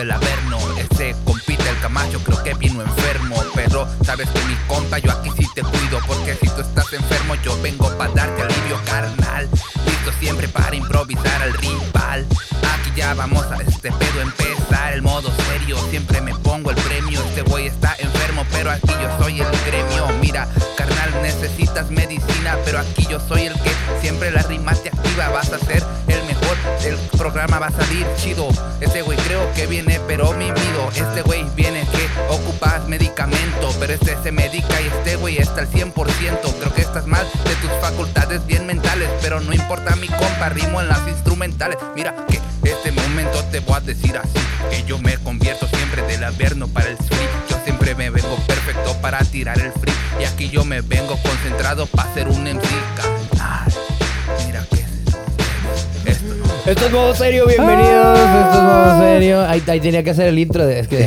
el Averno. Ese compite el Camacho, creo que vino enfermo. Pero sabes que mi compa, yo aquí sí te cuido. Porque si tú estás enfermo, yo vengo para darte alivio carnal. Listo siempre para improvisar al rival. Aquí ya vamos a este pedo empezar. El modo serio, siempre me pongo el premio. Este güey está enfermo, pero aquí yo soy el gremio. Mira, carnal, necesitas medicina, pero aquí yo soy el que siempre la rima te activa. Vas a ser programa va a salir chido. Este güey creo que viene, pero mi mido. Este güey viene que ocupas medicamento, pero este se medica y este güey está al 100%. Creo que estás mal de tus facultades bien mentales, pero no importa mi compa, rimo en las instrumentales. Mira que este momento te voy a decir así, que yo me convierto siempre del averno para el free. Yo siempre me vengo perfecto para tirar el free, y aquí yo me vengo concentrado para ser un MC esto es modo serio, bienvenidos. Esto es modo serio. Ahí, ahí tenía que hacer el intro de. Es que,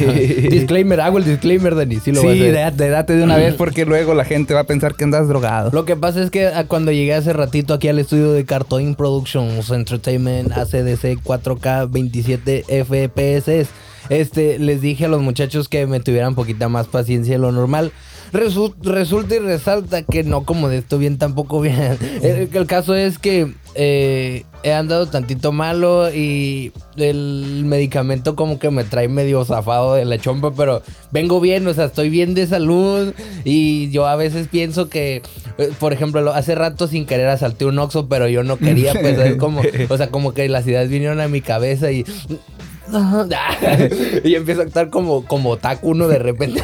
disclaimer, hago el disclaimer, Dani. Sí, lo voy a Sí, hacer. date, date de una vez porque luego la gente va a pensar que andas drogado. Lo que pasa es que ah, cuando llegué hace ratito aquí al estudio de Cartoon Productions Entertainment ACDC 4K 27 FPS, este, les dije a los muchachos que me tuvieran poquita más paciencia de lo normal. Resu- resulta y resalta que no como de esto bien tampoco bien. El, el caso es que eh, he andado tantito malo y el medicamento como que me trae medio zafado de la chompa, pero vengo bien, o sea, estoy bien de salud y yo a veces pienso que, eh, por ejemplo, lo- hace rato sin querer asalté un Oxxo, pero yo no quería, pues, es como, o sea, como que las ideas vinieron a mi cabeza y... y empiezo a actuar como, como otaku uno de repente.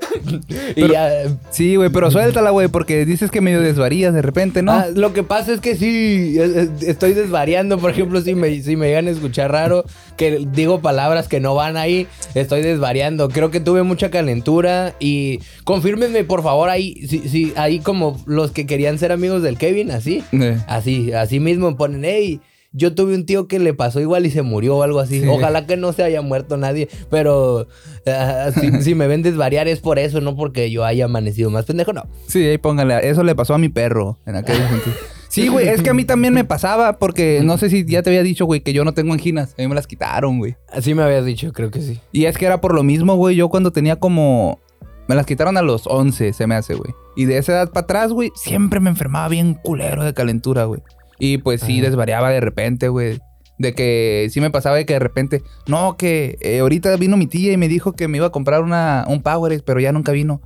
y Pero- ya, Sí, güey, pero suéltala, güey, porque dices que medio desvarías de repente, ¿no? Ah, lo que pasa es que sí, es- es- estoy desvariando. Por ejemplo, si me, si me llegan a escuchar raro, que digo palabras que no van ahí, estoy desvariando. Creo que tuve mucha calentura y confírmenme, por favor, ahí, si, si, ahí como los que querían ser amigos del Kevin, así. Eh. Así, así mismo ponen, hey, yo tuve un tío que le pasó igual y se murió o algo así. Sí. Ojalá que no se haya muerto nadie, pero ah, si, si me ven desvariar es por eso, no porque yo haya amanecido más pendejo, no. Sí, ahí póngale. Eso le pasó a mi perro en aquel entonces. Sí, güey, es que a mí también me pasaba porque no sé si ya te había dicho, güey, que yo no tengo anginas. A mí me las quitaron, güey. Así me habías dicho, creo que sí. Y es que era por lo mismo, güey. Yo cuando tenía como... Me las quitaron a los 11, se me hace, güey. Y de esa edad para atrás, güey, siempre me enfermaba bien culero de calentura, güey. Y pues sí, Ajá. desvariaba de repente, güey. De que sí me pasaba de que de repente... No, que eh, ahorita vino mi tía y me dijo que me iba a comprar una, un Powerade, pero ya nunca vino.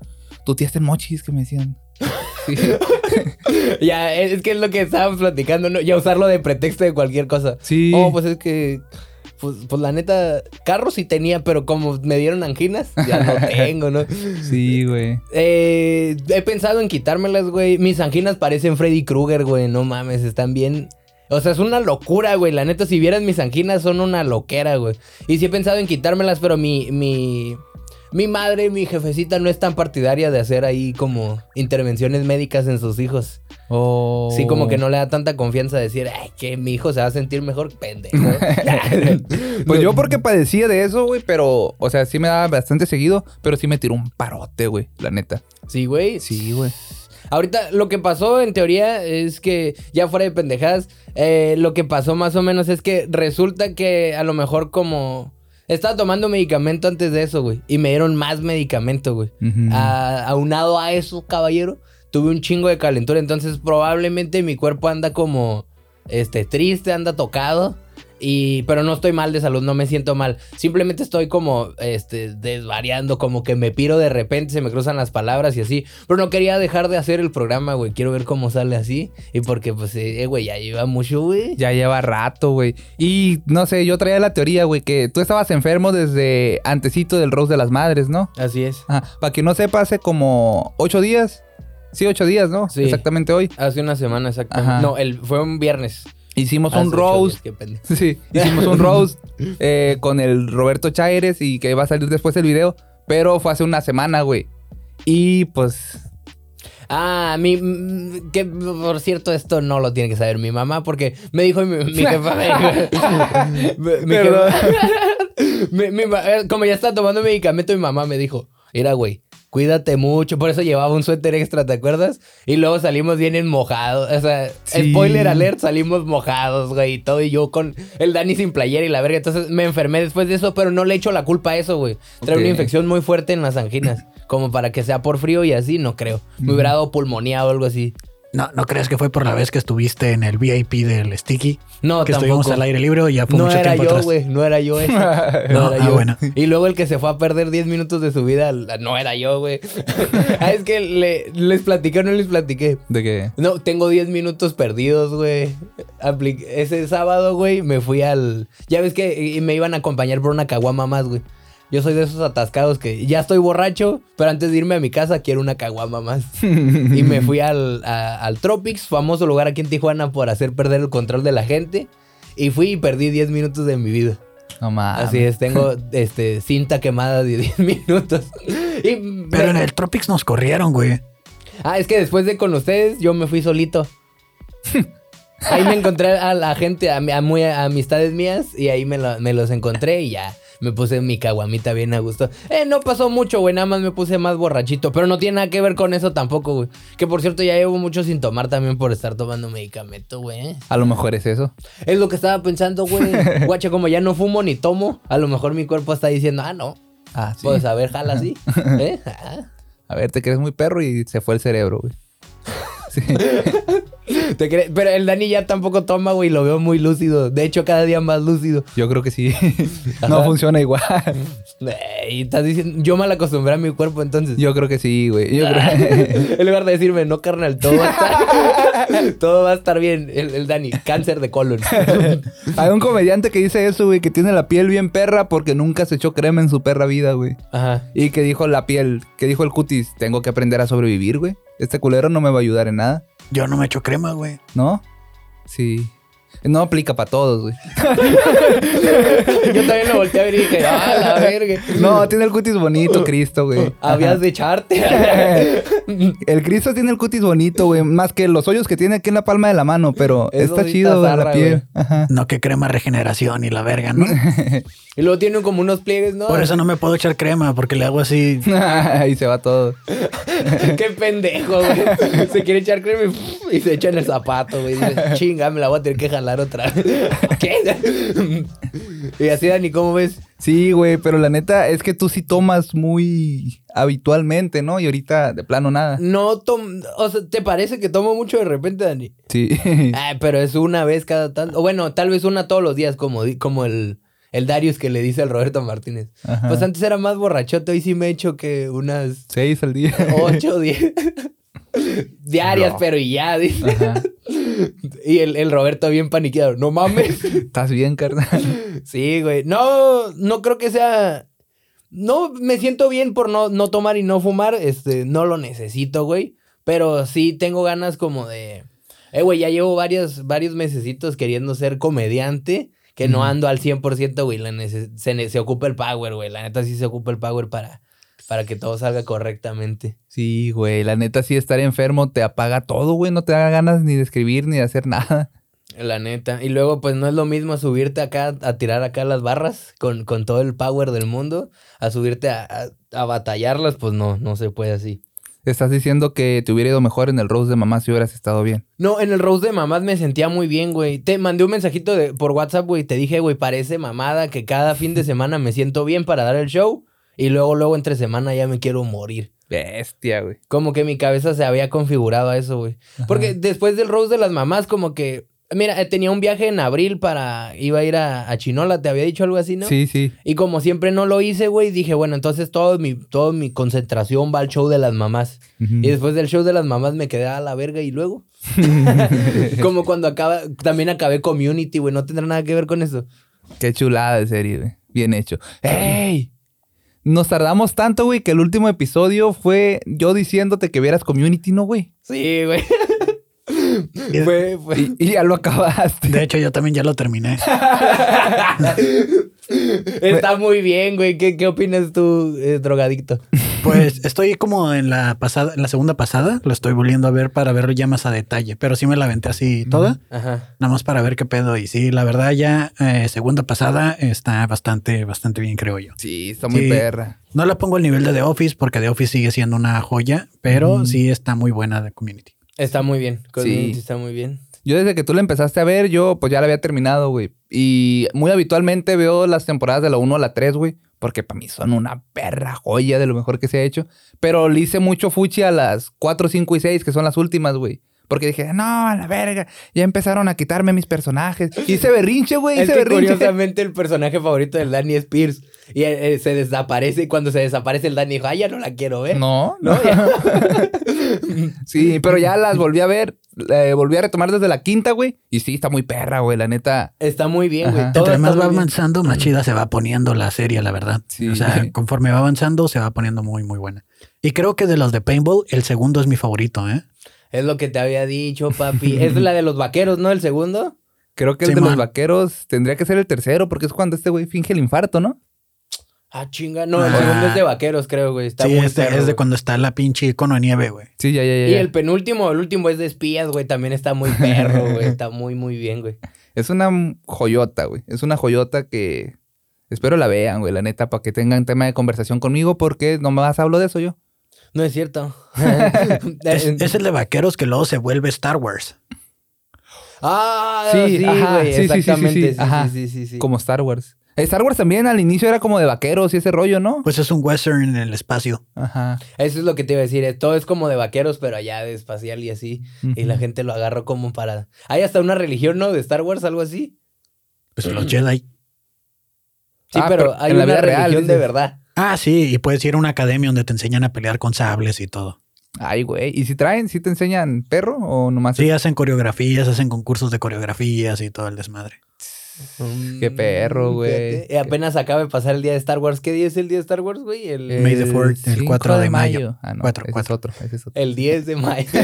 Tu tía está en mochis, que me decían. Sí. Ya, es que es lo que estábamos platicando, ¿no? Ya usarlo de pretexto de cualquier cosa. Sí. Oh, pues es que. Pues, pues la neta, carro sí tenía, pero como me dieron anginas, ya no tengo, ¿no? Sí, güey. Eh, he pensado en quitármelas, güey. Mis anginas parecen Freddy Krueger, güey. No mames, están bien. O sea, es una locura, güey. La neta, si vieras mis anginas, son una loquera, güey. Y sí he pensado en quitármelas, pero mi, mi, mi madre, mi jefecita, no es tan partidaria de hacer ahí como intervenciones médicas en sus hijos. Oh. Sí, como que no le da tanta confianza decir, ay, que mi hijo se va a sentir mejor, pendejo. Pues yo porque padecía de eso, güey, pero, o sea, sí me daba bastante seguido, pero sí me tiró un parote, güey, la neta. Sí, güey. Sí, güey. Ahorita lo que pasó en teoría es que, ya fuera de pendejadas, eh, lo que pasó más o menos es que resulta que a lo mejor como... Estaba tomando medicamento antes de eso, güey. Y me dieron más medicamento, güey. A- aunado a eso, caballero, tuve un chingo de calentura. Entonces probablemente mi cuerpo anda como, este, triste, anda tocado. Y, pero no estoy mal de salud, no me siento mal. Simplemente estoy como, este, desvariando, como que me piro de repente, se me cruzan las palabras y así. Pero no quería dejar de hacer el programa, güey. Quiero ver cómo sale así. Y porque, pues, eh, güey, ya lleva mucho, güey. Ya lleva rato, güey. Y no sé, yo traía la teoría, güey, que tú estabas enfermo desde antecito del Rose de las Madres, ¿no? Así es. Para que no sepa, hace como ocho días. Sí, ocho días, ¿no? Sí. Exactamente hoy. Hace una semana exactamente. Ajá. No, el, fue un viernes. Hicimos un roast. días. Sí, hicimos un roast eh, con el Roberto Chaires y que va a salir después el video. Pero fue hace una semana, güey. Y pues. Ah, mi, que por cierto esto no lo tiene que saber mi mamá porque me dijo mi, mi jefa, mi- mi mi- como ya está tomando medicamento mi mamá me dijo, mira güey, cuídate mucho. Por eso llevaba un suéter extra, ¿te acuerdas? Y luego salimos bien mojados. O sea, Sí. spoiler alert, salimos mojados, güey, y todo. Y yo con el Dani sin playera y la verga. Entonces me enfermé después de eso, pero no le echo la culpa a eso, güey. Trae una infección muy fuerte en las anginas. Como para que sea por frío y así, no creo. Me hubiera dado pulmonía o algo así. No, ¿no crees que fue por la vez que estuviste en el VIP del Sticky? No, que estuvimos tampoco. al aire libre y ya fue No mucho era tiempo yo, atrás. güey. No era yo ese. No, No, era ah, yo. bueno. Y luego el que se fue a perder 10 minutos de su vida, no era yo, güey. ah, es que le- les platiqué o no les platiqué. ¿De qué? No, tengo 10 minutos perdidos, güey. Ese sábado, güey, me fui al... Ya ves que y me iban a acompañar por una caguama más, güey. Yo soy de esos atascados que ya estoy borracho, pero antes de irme a mi casa quiero una caguama más. y me fui al, a- al Tropics, famoso lugar aquí en Tijuana por hacer perder el control de la gente. Y fui y perdí 10 minutos de mi vida. No mames. Así es, tengo este, cinta quemada de 10 minutos. Y Pero en el Tropics nos corrieron, güey. Ah, es que después de con ustedes, yo me fui solito. Ahí me encontré a la gente, a, muy a amistades mías, y ahí me, lo- me los encontré y ya me puse mi caguamita bien a gusto. Eh, no pasó mucho, güey, nada más me puse más borrachito, pero no tiene nada que ver con eso tampoco, güey. Que por cierto, ya llevo mucho sin tomar también por estar tomando medicamento, güey. A lo mejor es eso. Es lo que estaba pensando, güey. Guacha, como ya no fumo ni tomo, a lo mejor mi cuerpo está diciendo, ah, no, Ah, sí. pues a ver, jala así. ¿Eh? Ah. A ver, te crees muy perro y se fue el cerebro, güey. Sí. ¿Te crees? Pero el Dani ya tampoco toma, güey, lo veo muy lúcido. De hecho, cada día más lúcido. Yo creo que sí. no Ajá. funciona igual. Y estás diciendo, yo mal acostumbré a mi cuerpo entonces. Yo creo que sí, güey. Yo creo... en lugar de decirme, no, carnal, todo va a estar, todo va a estar bien. El, el Dani, cáncer de colon. Hay un comediante que dice eso, güey, que tiene la piel bien perra porque nunca se echó crema en su perra vida, güey. Ajá. Y que dijo la piel, que dijo el cutis, tengo que aprender a sobrevivir, güey. Este culero no me va a ayudar en nada, Yo no me echo crema, güey. ¿no? Sí. No aplica para todos, güey. Yo también lo volteé a ver y dije, ah, la verga. No, tiene el cutis bonito, Cristo, güey. Habías de echarte. El Cristo tiene el cutis bonito, güey. Más que los hoyos que tiene aquí en la palma de la mano, pero Es está chido zarra, la piel. Ajá. No que crema regeneración y la verga, ¿no? y luego tiene como unos pliegues, ¿no? Por eso no me puedo echar crema, porque le hago así. Ahí se va todo. Qué pendejo, güey. Se quiere echar crema y, y se echa en el zapato, güey. Dice, chinga, me la voy a tener que jalar otra vez. ¿Qué? y así, Dani, ¿cómo ves? Sí, güey, pero la neta es que tú sí tomas muy habitualmente, ¿no? Y ahorita de plano nada. No tom... O sea, ¿te parece que tomo mucho de repente, Dani? Sí. Ah, pero es una vez cada tanto. O bueno, tal vez una todos los días, como, como el, el Darius que le dice al Roberto Martínez. Ajá. Pues antes era más borrachote, hoy sí me he hecho que unas Seis al día. 8 o 10 diarias, No. pero y ya, dice. Ajá. Y el, el Roberto bien paniqueado. No mames. ¿Estás bien, carnal? Sí, güey. No, no creo que sea. No me siento bien por no, no tomar y no fumar. Este, no lo necesito, güey. Pero sí tengo ganas como de. Eh, güey, ya llevo varios, varios mesecitos queriendo ser comediante. Que no ando al 100%, güey. Se, se ocupa el power, güey. La neta sí se ocupa el power para, para que todo salga correctamente. Sí, güey. La neta, sí, estar enfermo te apaga todo, güey. No te da ganas ni de escribir ni de hacer nada. La neta. Y luego, pues no es lo mismo subirte acá a tirar acá las barras con, con todo el power del mundo, a subirte a, a, a batallarlas, pues no, no se puede así. Estás diciendo que te hubiera ido mejor en el Rose de mamá si hubieras estado bien. No, en el Rose de mamás me sentía muy bien, güey. Te mandé un mensajito de, por WhatsApp, güey. Te dije, güey, parece mamada que cada fin de semana me siento bien para dar el show. Y luego, luego entre semana ya me quiero morir. Bestia, güey. Como que mi cabeza se había configurado a eso, güey. Porque después del Rose de las mamás, como que... Mira, eh, tenía un viaje en abril para... Iba a ir a, a Chinola, ¿te había dicho algo así, no? Sí, sí. Y como siempre no lo hice, güey, dije, bueno, entonces todo mi, toda mi concentración va al show de las mamás. Y después del show de las mamás me quedé a la verga y luego. como cuando acaba, también acabé community, güey, no tendrá nada que ver con eso. Qué chulada de serie, güey. Bien hecho. ¡Ey! Nos tardamos tanto, güey, que el último episodio fue yo diciéndote que vieras Community, ¿no, güey? Sí, güey. fue, fue- Y, y ya lo acabaste. De hecho, yo también ya lo terminé. Está muy bien, güey. ¿Qué, qué opinas tú, eh, drogadicto? Pues estoy como en la pasada, en la segunda pasada, lo estoy volviendo a ver para verlo ya más a detalle, pero sí me la aventé así toda, Ajá. nada más para ver qué pedo. Y sí, la verdad ya eh, segunda pasada está bastante, bastante bien, creo yo. Sí, está muy Sí. perra. No la pongo al nivel de The Office porque The Office sigue siendo una joya, pero sí está muy buena de Community. Está muy bien. Community Sí. está muy bien. Yo desde que tú la empezaste a ver, yo pues ya la había terminado, güey. Y muy habitualmente veo las temporadas de la 1 a la 3, güey. Porque para mí son una perra joya de lo mejor que se ha hecho. Pero le hice mucho fuchi a las 4, 5 y 6, que son las últimas, güey. Porque dije, no, a la verga, ya empezaron a quitarme mis personajes. Hice berrinche, güey, Es hice que berrinche. curiosamente el personaje favorito del Danny es Pierce. Y eh, se desaparece y cuando se desaparece el Danny dijo, ay, ya no la quiero ver. No, no. No. Sí, pero ya las volví a ver. eh, volví a retomar desde la quinta, güey. Y sí, está muy perra, güey, la neta. Está muy bien, güey. Entre más va bien. avanzando, más chida se va poniendo la serie, la verdad. Sí. O sea, conforme va avanzando, se va poniendo muy, muy buena. Y creo que de los de Paintball, el segundo es mi favorito, ¿eh? Es lo que te había dicho, papi. es la de los vaqueros, ¿no? El segundo. Creo que el Sí, de los vaqueros tendría que ser el tercero, porque es cuando este güey finge el infarto, ¿no? Ah, chinga. No, el Ah. segundo es de vaqueros, creo, güey. Está sí, muy este perro, es de güey. cuando está la pinche icono de nieve, güey. Sí, ya, ya, ya. Y el penúltimo, el último es de espías, güey. También está muy perro, güey. Está muy, muy bien, güey. Es una joyota, güey. Es una joyota que espero la vean, güey, la neta, para que tengan tema de conversación conmigo, porque no más hablo de eso yo. No es cierto. Es, es el de vaqueros que luego se vuelve Star Wars. Ah, Sí, sí, ajá, güey. sí, sí, sí, sí, exactamente. sí, Sí, sí, ajá. sí, sí, sí. Como Star Wars. Star Wars también al inicio era como de vaqueros y ese rollo, ¿no? Pues es un western en el espacio. Ajá. Eso es lo que te iba a decir. eh, Todo es como de vaqueros, pero allá de espacial y así. Y la gente lo agarró como para. Hay hasta una religión, ¿no? De Star Wars, algo así. Pues los Jedi. Sí, Ah, pero, pero hay en la una vida real, religión de dices. verdad. Ah, sí, y puedes ir a una academia donde te enseñan a pelear con sables y todo. Ay, güey. ¿Y si traen, si te enseñan perro o nomás? Sí, hacen coreografías, hacen concursos de coreografías y todo el desmadre. Qué perro, güey. Eh, apenas acaba de pasar el día de Star Wars. ¿Qué día es el día de Star Wars, güey? El, May the fourth, el 5 4 de mayo. Ah, no, Cuatro, ese cuatro. es otro, ese es otro. el 10 de mayo.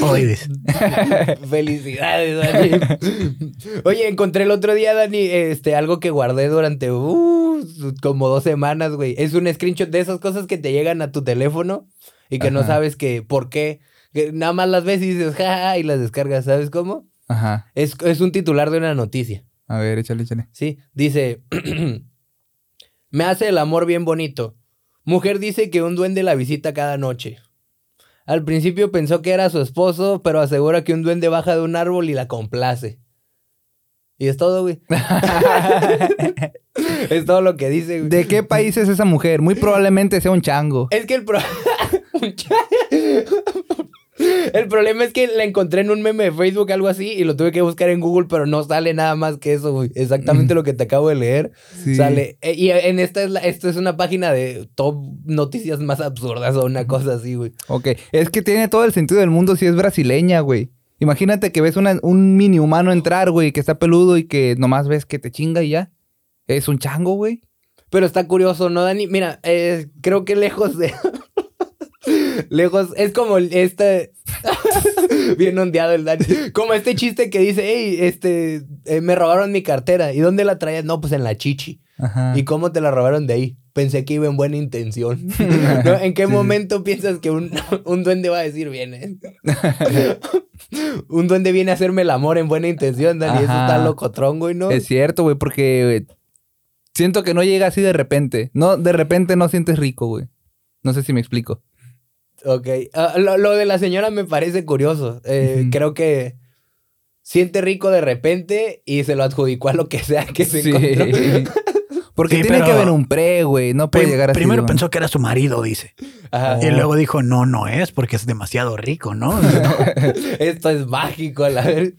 Felicidades, Dani. Oye, encontré el otro día, Dani, este, algo que guardé durante uh, como dos semanas, güey. Es un screenshot de esas cosas que te llegan a tu teléfono y que no sabes que por qué. Que nada más las ves y dices, ja, y las descargas, ¿sabes cómo? Ajá. Es, es un titular de una noticia. A ver, échale, échale. Sí, dice, me hace el amor bien bonito. Mujer dice que un duende la visita cada noche. Al principio pensó que era su esposo, pero asegura que un duende baja de un árbol y la complace. Y es todo, güey. es todo lo que dice, güey. ¿De qué país es esa mujer? Muy probablemente sea un chango. Es que el pro- Un cha- El problema es que la encontré en un meme de Facebook, algo así, y lo tuve que buscar en Google, pero no sale nada más que eso, güey. Exactamente Mm. lo que te acabo de leer. Sí. Sale. eh, y en esta es, la, esto es una página de top noticias más absurdas o una cosa así, güey. Ok, es que tiene todo el sentido del mundo si es brasileña, güey. Imagínate que ves una- un mini humano entrar, güey, que está peludo y que nomás ves que te chinga y ya. Es un chango, güey. Pero está curioso, ¿no, Dani? Mira, eh, creo que lejos de. Lejos. Es como este. Bien ondeado el Dani. Como este chiste que dice, hey, este. eh, me robaron mi cartera. ¿Y dónde la traías? No, pues en la chichi. Ajá. ¿Y cómo te la robaron de ahí? Pensé que iba en buena intención. ¿No? ¿En qué Sí. momento piensas que un, un duende va a decir viene? un duende viene a hacerme el amor en buena intención, Dani. Eso está locotrón, güey, ¿no? Es cierto, güey, porque güey, siento que no llega así de repente. No, de repente no sientes rico, güey. No sé si me explico. Ok. Ah, lo, lo de la señora me parece curioso. Eh. Creo que siente rico de repente y se lo adjudicó a lo que sea que se Sí. encontró. Porque Sí, tiene pero- que haber un pre, güey. No puede llegar así. primero pensó que era su marido, dice. Ajá. Y luego dijo, no, no es, porque es demasiado rico, ¿no? Esto es mágico, a la ver.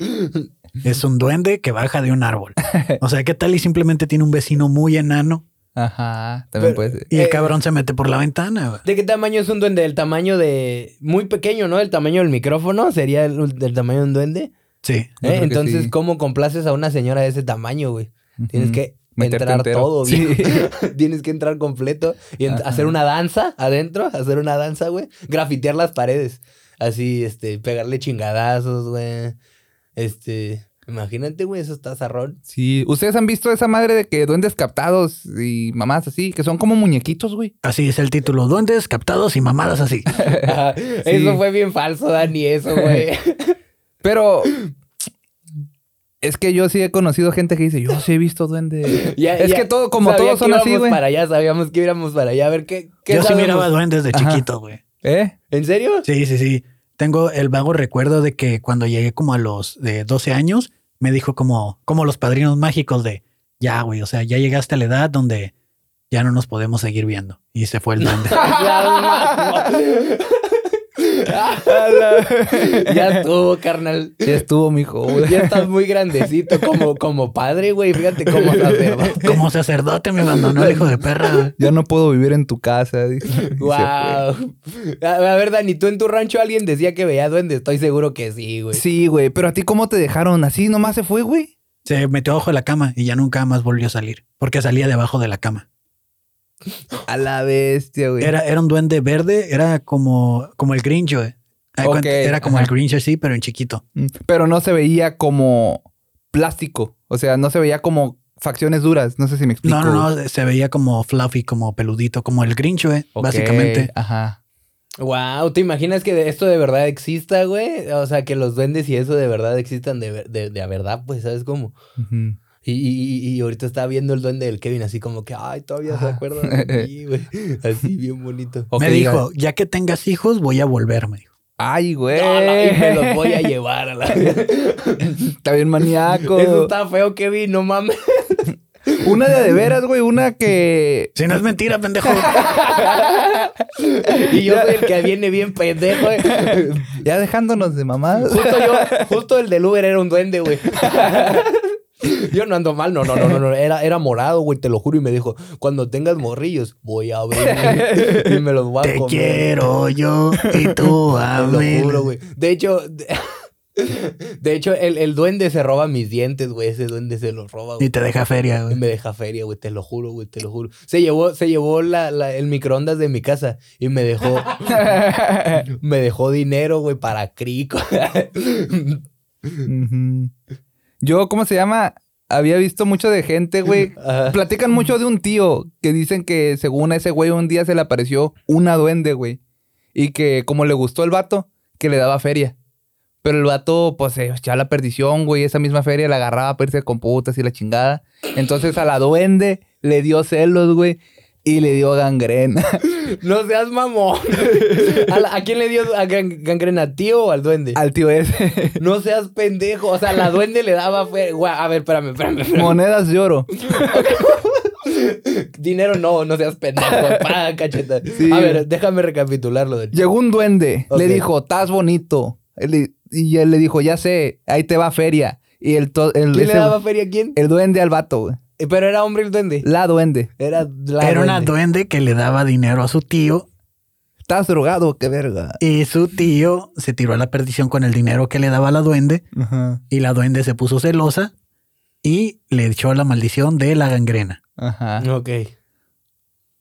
es un duende que baja de un árbol. O sea, ¿qué tal y simplemente tiene un vecino muy enano Ajá, también Pero- puede ser. y el Eh, cabrón se mete por la ventana? güey? ¿De qué tamaño es un duende? Del tamaño de. Muy pequeño, ¿no? El tamaño del micrófono sería el, del tamaño de un duende. Sí. ¿eh? Entonces, sí. ¿cómo complaces a una señora de ese tamaño, güey? Tienes que Meterte entrar entero. todo Sí. bien. Tienes que entrar completo y ent- Ajá. hacer una danza adentro, hacer una danza, güey. Grafitear las paredes. Así, este, pegarle chingadazos, güey. Este. Imagínate, güey, eso está zarrón. Sí. ¿Ustedes han visto esa madre de que duendes captados y mamás así, que son como muñequitos, güey? Así es el título. Duendes captados y mamadas así. Eso fue bien falso, Dani, eso, güey. Pero es que yo sí he conocido gente que dice, yo sí he visto duendes. Ya- es ya que todo, como todos que son así, íbamos güey. para allá, sabíamos que íbamos para allá. A ver, ¿qué, qué Yo sí miraba duendes de Ajá. chiquito, güey. ¿Eh? ¿En serio? Sí, sí, sí. Tengo el vago recuerdo de que cuando llegué como a los de 12 años, me dijo como, como los padrinos mágicos de, ya, güey, o sea, ya llegaste a la edad donde ya no nos podemos seguir viendo. Y se fue el duende. ya estuvo, carnal. Ya estuvo, mijo. güey. Ya estás muy grandecito como, como padre, güey. Fíjate cómo sacerdote. como sacerdote me abandonó el hijo de perra. güey. Ya no puedo vivir en tu casa. Wow. A, ver, Dani, ¿tú en tu rancho alguien decía que veía duendes? Estoy seguro que sí, güey. Sí, güey. Pero a ti, ¿cómo te dejaron? ¿Así nomás se fue, güey? Se metió abajo de la cama y ya nunca más volvió a salir. Porque salía debajo de la cama. A la bestia, güey. Era, era un duende verde, era como, como el Grinch, güey. Haz de Ok, cuenta, Era como ajá. el Grinch así, pero en chiquito. Mm, Pero no se veía como plástico. O sea, no se veía como facciones duras. No sé si me explico. No, no, no, se veía como fluffy, como peludito, como el Grinch, güey, básicamente. Ajá. Wow, ¿te imaginas que esto de verdad exista, güey? O sea, que los duendes y eso de verdad existan de, ver- de, de a verdad, pues, ¿sabes cómo? Ujú. Y, y, y ahorita estaba viendo el duende del Kevin así como que, ay, todavía se Ah. acuerdan de mí, güey. Así bien bonito. Me diga, dijo, ya que tengas hijos, voy a volver, me dijo. Ay, güey. "Ala, y me los voy a llevar a la... Está bien maníaco. Eso está feo, Kevin, no mames. Una de de veras, güey. Una que. Si no es mentira, pendejo. Y yo soy el que viene bien pendejo, güey. Ya dejándonos de mamadas. Justo yo, justo el del Uber era un duende, güey. Yo no ando mal, no, no, no, no, no. Era, era morado, güey, te lo juro. Y me dijo, cuando tengas morrillos, voy a abrir y me los voy a Te comer. quiero yo y tú a Te lo juro, güey. De hecho, de, de hecho, el, el duende se roba mis dientes, güey. Ese duende se los roba, Y güey. te deja feria, Y güey. me deja feria, güey, te lo juro, güey, te lo juro. Se llevó, se llevó la, la- el microondas de mi casa y me dejó, me dejó dinero, güey, para crico. Ujú. Yo, ¿cómo se llama? Había visto mucho de gente, güey. Platican mucho de un tío que dicen que según a ese güey un día se le apareció una duende, güey. Y que como le gustó el vato, que le daba feria. Pero el vato, pues, se echaba la perdición, güey. Esa misma feria la agarraba para irse con putas y la chingada. Entonces a la duende le dio celos, güey. Y le dio gangrena. No seas mamón. ¿A, la- a quién le dio a gan- gangrena? ¿A tío o al duende? al tío ese. No seas pendejo. O sea, la duende le daba fe... A ver, espérame, espérame. espérame. Monedas de oro. Dinero no, no seas pendejo. Pa, cacheta. Sí. A ver, déjame recapitularlo. del- Llegó un duende, le dijo, estás bonito. Él y él le dijo, ya sé, ahí te va feria. Y el, el, ¿Quién le daba feria a quién? el duende al vato, güey. Eh, Pero era hombre el duende. La duende. Era la Era una duende. duende que le daba dinero a su tío Estás drogado, qué verga. y su tío se tiró a la perdición con el dinero que le daba la duende Ajá. y la duende se puso celosa y le echó la maldición de la gangrena. Ajá. Ok.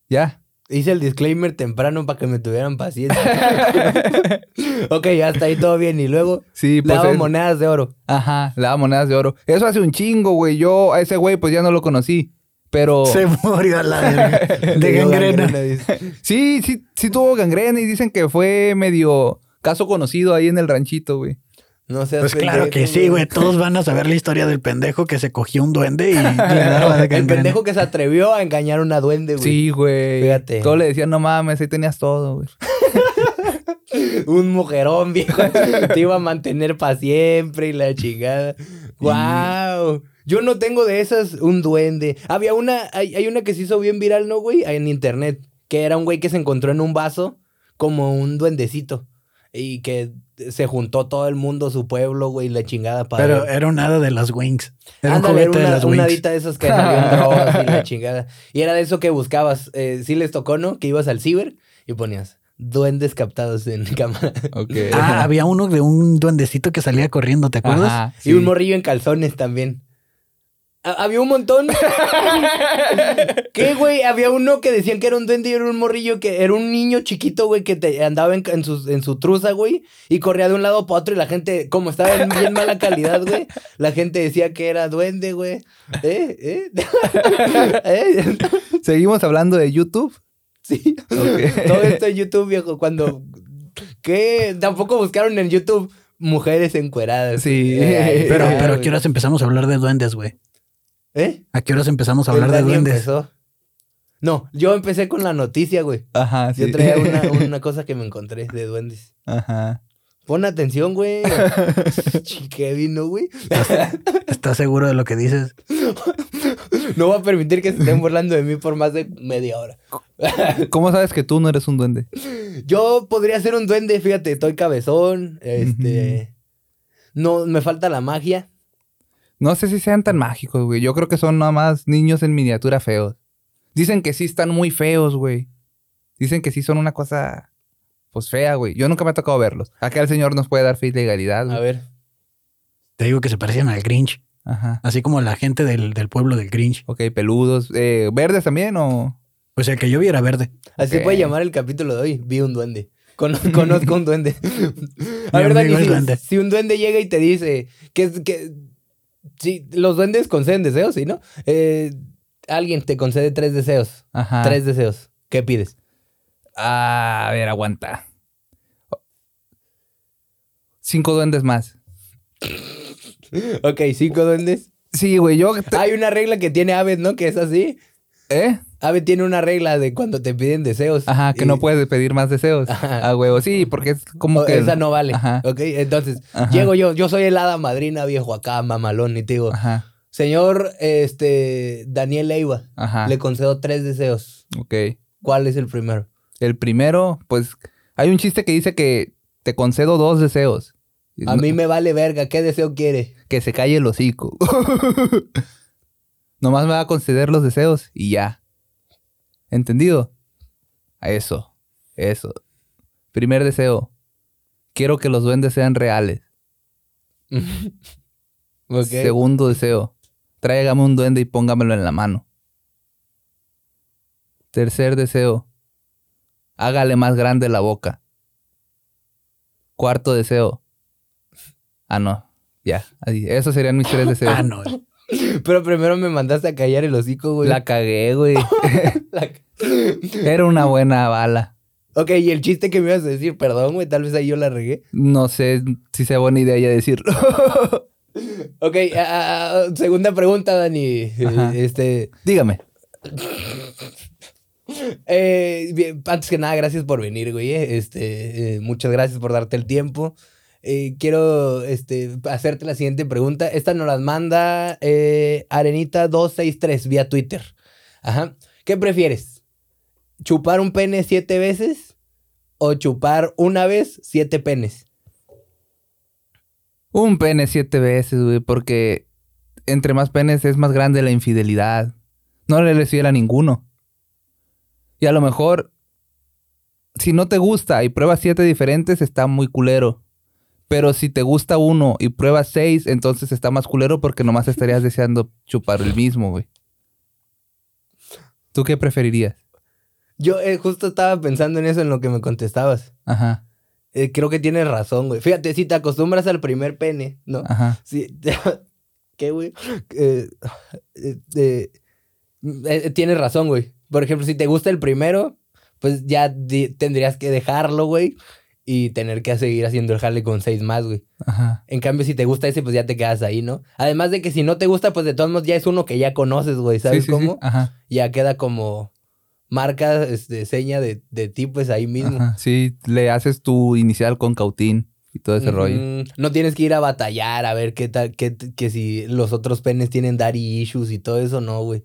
Ya. Hice el disclaimer temprano para que me tuvieran paciencia. ok, hasta ahí todo bien. Y luego Sí, le pues. daba es- monedas de oro. Ajá, le daba monedas de oro. Eso hace un chingo, güey. Yo a ese güey, pues ya no lo conocí. Pero. Se murió a la de, de gangrena. dice. Sí, sí, sí tuvo gangrena y dicen que fue medio caso conocido ahí en el ranchito, güey. No seas Pues claro que sí, güey. Todos van a saber la historia del pendejo que se cogió un duende y le daba de El pendejo que se atrevió a engañar a una duende, güey. Sí, güey. Fíjate. Todos le decían, no mames, ahí tenías todo, güey. Un mujerón, viejo. Te iba a mantener para siempre y la chingada. ¡Wow! Yo no tengo de esas un duende. Había una, hay, hay una que se hizo bien viral, ¿no, güey? En internet. Que era un güey que se encontró en un vaso como un duendecito. Y que se juntó todo el mundo, su pueblo, güey, la chingada para. Pero era un hada de las wings. Era un juguete una, de las una wings. adita de esos que drogas y la chingada. Y era de eso que buscabas. Eh, sí les tocó, ¿no? Que ibas al ciber y ponías duendes captados en cámara. Ok. Ah, había uno de un duendecito que salía corriendo, ¿te acuerdas? Ajá, Y un morrillo en calzones también. Ha- Había un montón. ¿Qué, güey? Había uno que decían que era un duende y era un morrillo que era un niño chiquito, güey, que te andaba en, en su, en su truza, güey, y corría de un lado para otro y la gente, como estaba en bien mala calidad, güey, la gente decía que era duende, güey. ¿Eh? ¿Eh? ¿Eh? Seguimos hablando de YouTube. Sí. Ok. Todo esto en YouTube, viejo, cuando... ¿Qué? Tampoco buscaron en YouTube mujeres encueradas. Sí. Eh, Pero, eh, pero ¿a güey. qué horas empezamos a hablar de duendes, güey? ¿Eh? ¿A qué horas empezamos a hablar de duendes? empezó. No, yo empecé con la noticia, güey. Ajá, sí. Yo traía una, una cosa que me encontré de duendes. Ajá. Pon atención, güey. Chique vino, güey. ¿Estás seguro de lo que dices? No voy a permitir que se estén burlando de mí por más de media hora. ¿Cómo sabes que tú no eres un duende? Yo podría ser un duende, fíjate, estoy cabezón. Este. No, me falta la magia. No sé si sean tan mágicos, güey. Yo creo que son nada más niños en miniatura feos. Dicen que sí están muy feos, güey. Dicen que sí son una cosa, pues fea, güey. Yo nunca me ha tocado verlos. Acá el señor nos puede dar fe y legalidad, A güey. ver. Te digo que se parecen al Grinch. Ajá. Así como la gente del, del pueblo del Grinch. Ok, peludos. Eh, ¿Verdes también o...? Pues el que yo vi era verde. Así puede llamar el capítulo de hoy. Vi un duende. Cono- conozco un duende. A Mi ver, Dani, amigo el si, duende. si un duende llega y te dice que, es- que si los duendes conceden deseos, ¿sí, no? Eh, alguien te concede tres deseos. Ajá. Tres deseos. ¿Qué pides? Ah, a ver, aguanta. Cinco duendes más. Ok, cinco duendes. Sí, güey, yo... te- Hay una regla que tiene Aves, ¿no? Que es así. ¿Eh? Ave tiene una regla de cuando te piden deseos. Ajá, que y- no puedes pedir más deseos. Ajá. A huevo, sí, porque es como o- que... Esa no vale. Ajá. Ok, entonces, Ajá. llego yo. Yo soy el hada madrina viejo acá, mamalón, y te digo, Ajá, señor este, Daniel Leiva, ajá. le concedo tres deseos. Ok. ¿Cuál es el primero? El primero, pues, hay un chiste que dice que te concedo dos deseos. A mí me vale verga. ¿Qué deseo quiere? Que se calle el hocico. Nomás me va a conceder los deseos y ya. ¿Entendido? A eso. Eso. Primer deseo. Quiero que los duendes sean reales. Segundo deseo. Tráigame un duende y póngamelo en la mano. Tercer deseo. Hágale más grande la boca. Cuarto deseo. Ah, no. Ya. Así. Esos serían mis tres deseos. Ah, no. Pero primero me mandaste a callar el hocico, güey. La cagué, güey. La- Era una buena bala. Ok, y el chiste que me ibas a decir, perdón, güey, tal vez ahí yo la regué. No sé si sea buena idea ya decirlo. Ok, ah, segunda pregunta, Dani. Ajá. Este, Dígame. eh, bien, antes que nada, gracias por venir, güey. eh. Este, eh, muchas gracias por darte el tiempo. Eh, quiero este, hacerte la siguiente pregunta. Esta nos las manda eh, Arenita263 vía Twitter. Ajá. ¿Qué prefieres? ¿Chupar un pene siete veces o chupar una vez siete penes? Un pene siete veces, güey, porque entre más penes es más grande la infidelidad. No le eres fiel a ninguno. Y a lo mejor, si no te gusta y pruebas siete diferentes, está muy culero. Pero si te gusta uno y pruebas seis, entonces está más culero porque nomás estarías deseando chupar el mismo, güey. ¿Tú qué preferirías? Yo eh, justo estaba pensando en eso en lo que me contestabas. Ajá, Eh, creo que tienes razón, güey. Fíjate, si te acostumbras al primer pene, ¿no? ajá. Sí. ¿Qué, güey? Eh, tienes razón, güey. Por ejemplo, si te gusta el primero, pues ya tendrías que dejarlo, güey. Y tener que seguir haciendo el jale con seis más, güey. Ajá. En cambio, si te gusta ese, pues ya te quedas ahí, ¿no? Además de que si no te gusta, pues de todos modos ya es uno que ya conoces, güey. ¿Sabes Sí, sí, sí. cómo? Ajá. Ya queda como marca, este, seña de, de ti, pues ahí mismo. Ajá. Sí, le haces tu inicial con cautín y todo ese rollo. No tienes que ir a batallar a ver qué tal, qué, que si los otros penes tienen daddy issues y todo eso, no, güey.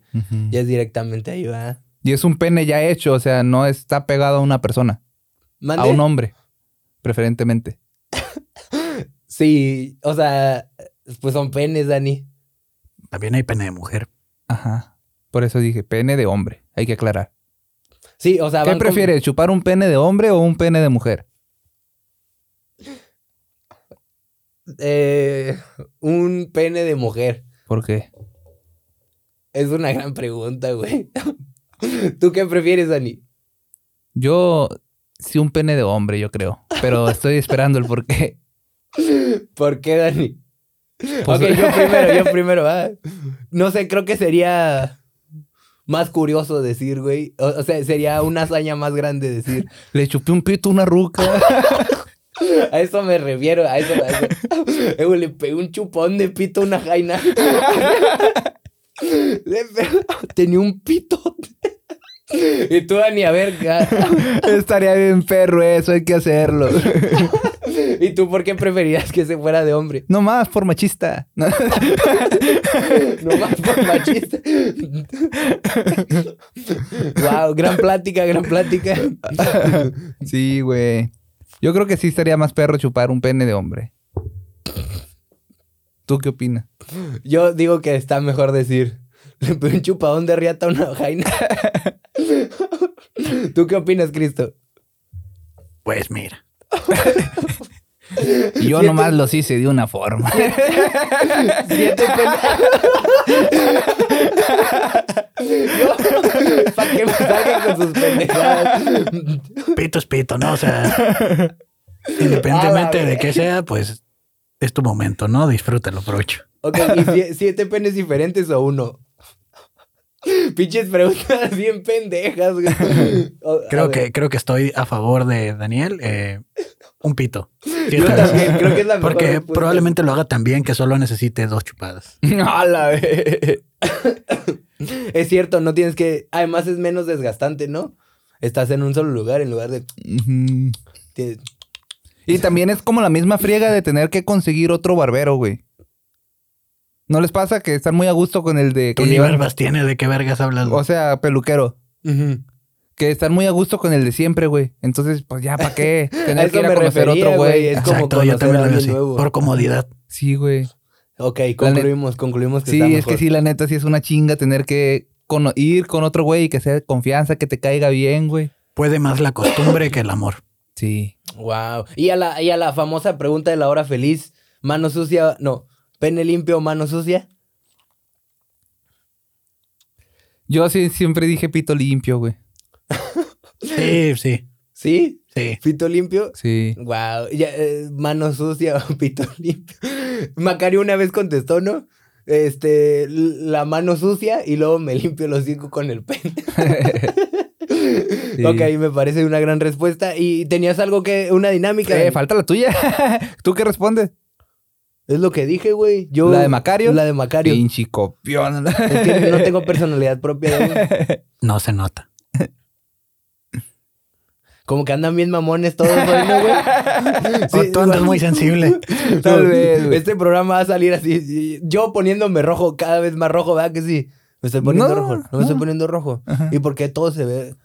Ya es directamente ahí, va. Y es un pene ya hecho, o sea, no está pegado a una persona, a un hombre, preferentemente. Sí, o sea, pues son penes, Dani. También hay pene de mujer. Ajá. Por eso dije pene de hombre, hay que aclarar. Sí, o sea, ¿Qué con- prefieres, chupar un pene de hombre o un pene de mujer? eh, un pene de mujer. ¿Por qué? Es una gran pregunta, güey. ¿Tú qué prefieres, Dani? Yo, sí, un pene de hombre, yo creo. Pero estoy esperando el porqué. ¿Por qué, Dani? Pues- ok, yo primero, yo primero. va. No sé, creo que sería más curioso decir, güey. O, o sea, sería una hazaña más grande decir. Le chupé un pito a una ruca. A eso me refiero, a eso. A eso. Eh, le pegué un chupón de pito a una jaina. Le pegué- Tenía un pitote. Y tú, Dani, a ver, Estaría bien perro eso, hay que hacerlo. ¿y tú por qué preferirías que se fuera de hombre? No más, por machista. No más por machista. wow, gran plática, gran plática. Sí, güey. Yo creo que sí estaría más perro chupar un pene de hombre. ¿Tú qué opinas? Yo digo que está mejor decir. Le pegué un chupadón de riata a una jaina. ¿Tú qué opinas, Cristo? Pues mira. Y yo Siete- nomás los hice de una forma. Siete Para que me salgan con sus pendejadas. Pito es pito, ¿no? O sea, independientemente de qué sea, pues es tu momento, ¿no? Disfrútalo, aprovecho. Ok, ¿y sie- siete penes diferentes o uno? Pinches preguntas bien pendejas, güey. O- a Creo que, creo que estoy a favor de Daniel. eh, un pito. Sí, Yo está- también, creo que es la mejor Porque respuesta. probablemente lo haga tan bien que solo necesite dos chupadas. A la vez. Es cierto, no tienes que. Además, es menos desgastante, ¿no? Estás en un solo lugar en lugar de. Tienes- Y también es como la misma friega de tener que conseguir otro barbero, güey. ¿No les pasa que están muy a gusto con el de... ¿Qué que ni llevan- verbas tiene? ¿De qué vergas hablas? O sea, peluquero. Que están muy a gusto con el de siempre, güey. Entonces, pues ya, ¿para qué? Tener que ir a conocer refería, otro güey. Es como Exacto, yo conocer también lo veo así. nuevo. Por comodidad. Sí, güey. Ok, concluimos, concluimos que Sí, está es que sí, la neta, sí es una chinga tener que cono- ir con otro güey y que sea de confianza, que te caiga bien, güey. Puede más la costumbre que el amor. Sí. Wow. Y a la, y a la famosa pregunta de la hora feliz, mano sucia, no, pene limpio o mano sucia. Yo sí siempre dije pito limpio, güey. Sí, sí, ¿Sí? sí. ¿Pito limpio? Sí. Wow. Ya, eh, mano sucia o pito limpio. Macario una vez contestó, ¿no? Este, la mano sucia y luego me limpio los cinco con el pene. Sí. Ok, me parece una gran respuesta. Y tenías algo que, una dinámica. Eh, falta la tuya. ¿Tú qué respondes? Es lo que dije, güey. Yo. ¿La de Macario? La de Macario. Pinche copión. No tengo personalidad propia. güey. No se nota. Como que andan bien mamones todos ¿no, güey? O tú andas muy sensible. Tal vez, güey. Este programa va a salir así. Yo poniéndome rojo, cada vez más rojo, ¿verdad que sí? Me estoy poniendo No, rojo. No, me estoy poniendo rojo. ¿Y por qué todo se ve?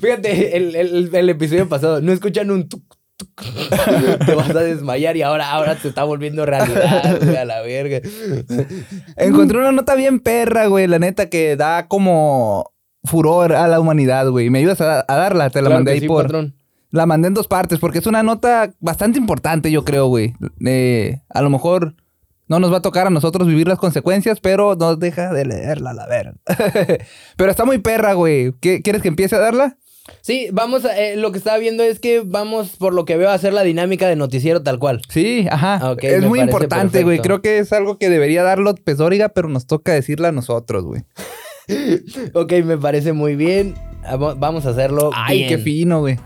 Fíjate, el, el- el episodio pasado, no escuchan un tuc. Te vas a desmayar y ahora, ahora se está volviendo realidad, güey, a la verga. Encontré una nota bien perra, güey. La neta que da como furor a la humanidad, güey. ¿Me ayudas a, a darla? Te la Claro mandé ahí sí, por... patrón. La mandé en dos partes porque es una nota bastante importante, yo creo, güey. Eh, a lo mejor no nos va a tocar a nosotros vivir las consecuencias, pero no deja de leerla, la ver. pero está muy perra, güey. ¿Qué- ¿Quieres que empiece a darla? Sí, vamos a, eh, lo que estaba viendo es que vamos, por lo que veo, a hacer la dinámica de noticiero tal cual. Sí, ajá. Ok, es me muy importante, güey. Creo que es algo que debería dar López Dóriga, pero nos toca decirla a nosotros, güey. Ok, me parece muy bien. Ah, va- Vamos a hacerlo. Ay, bien. qué fino, güey.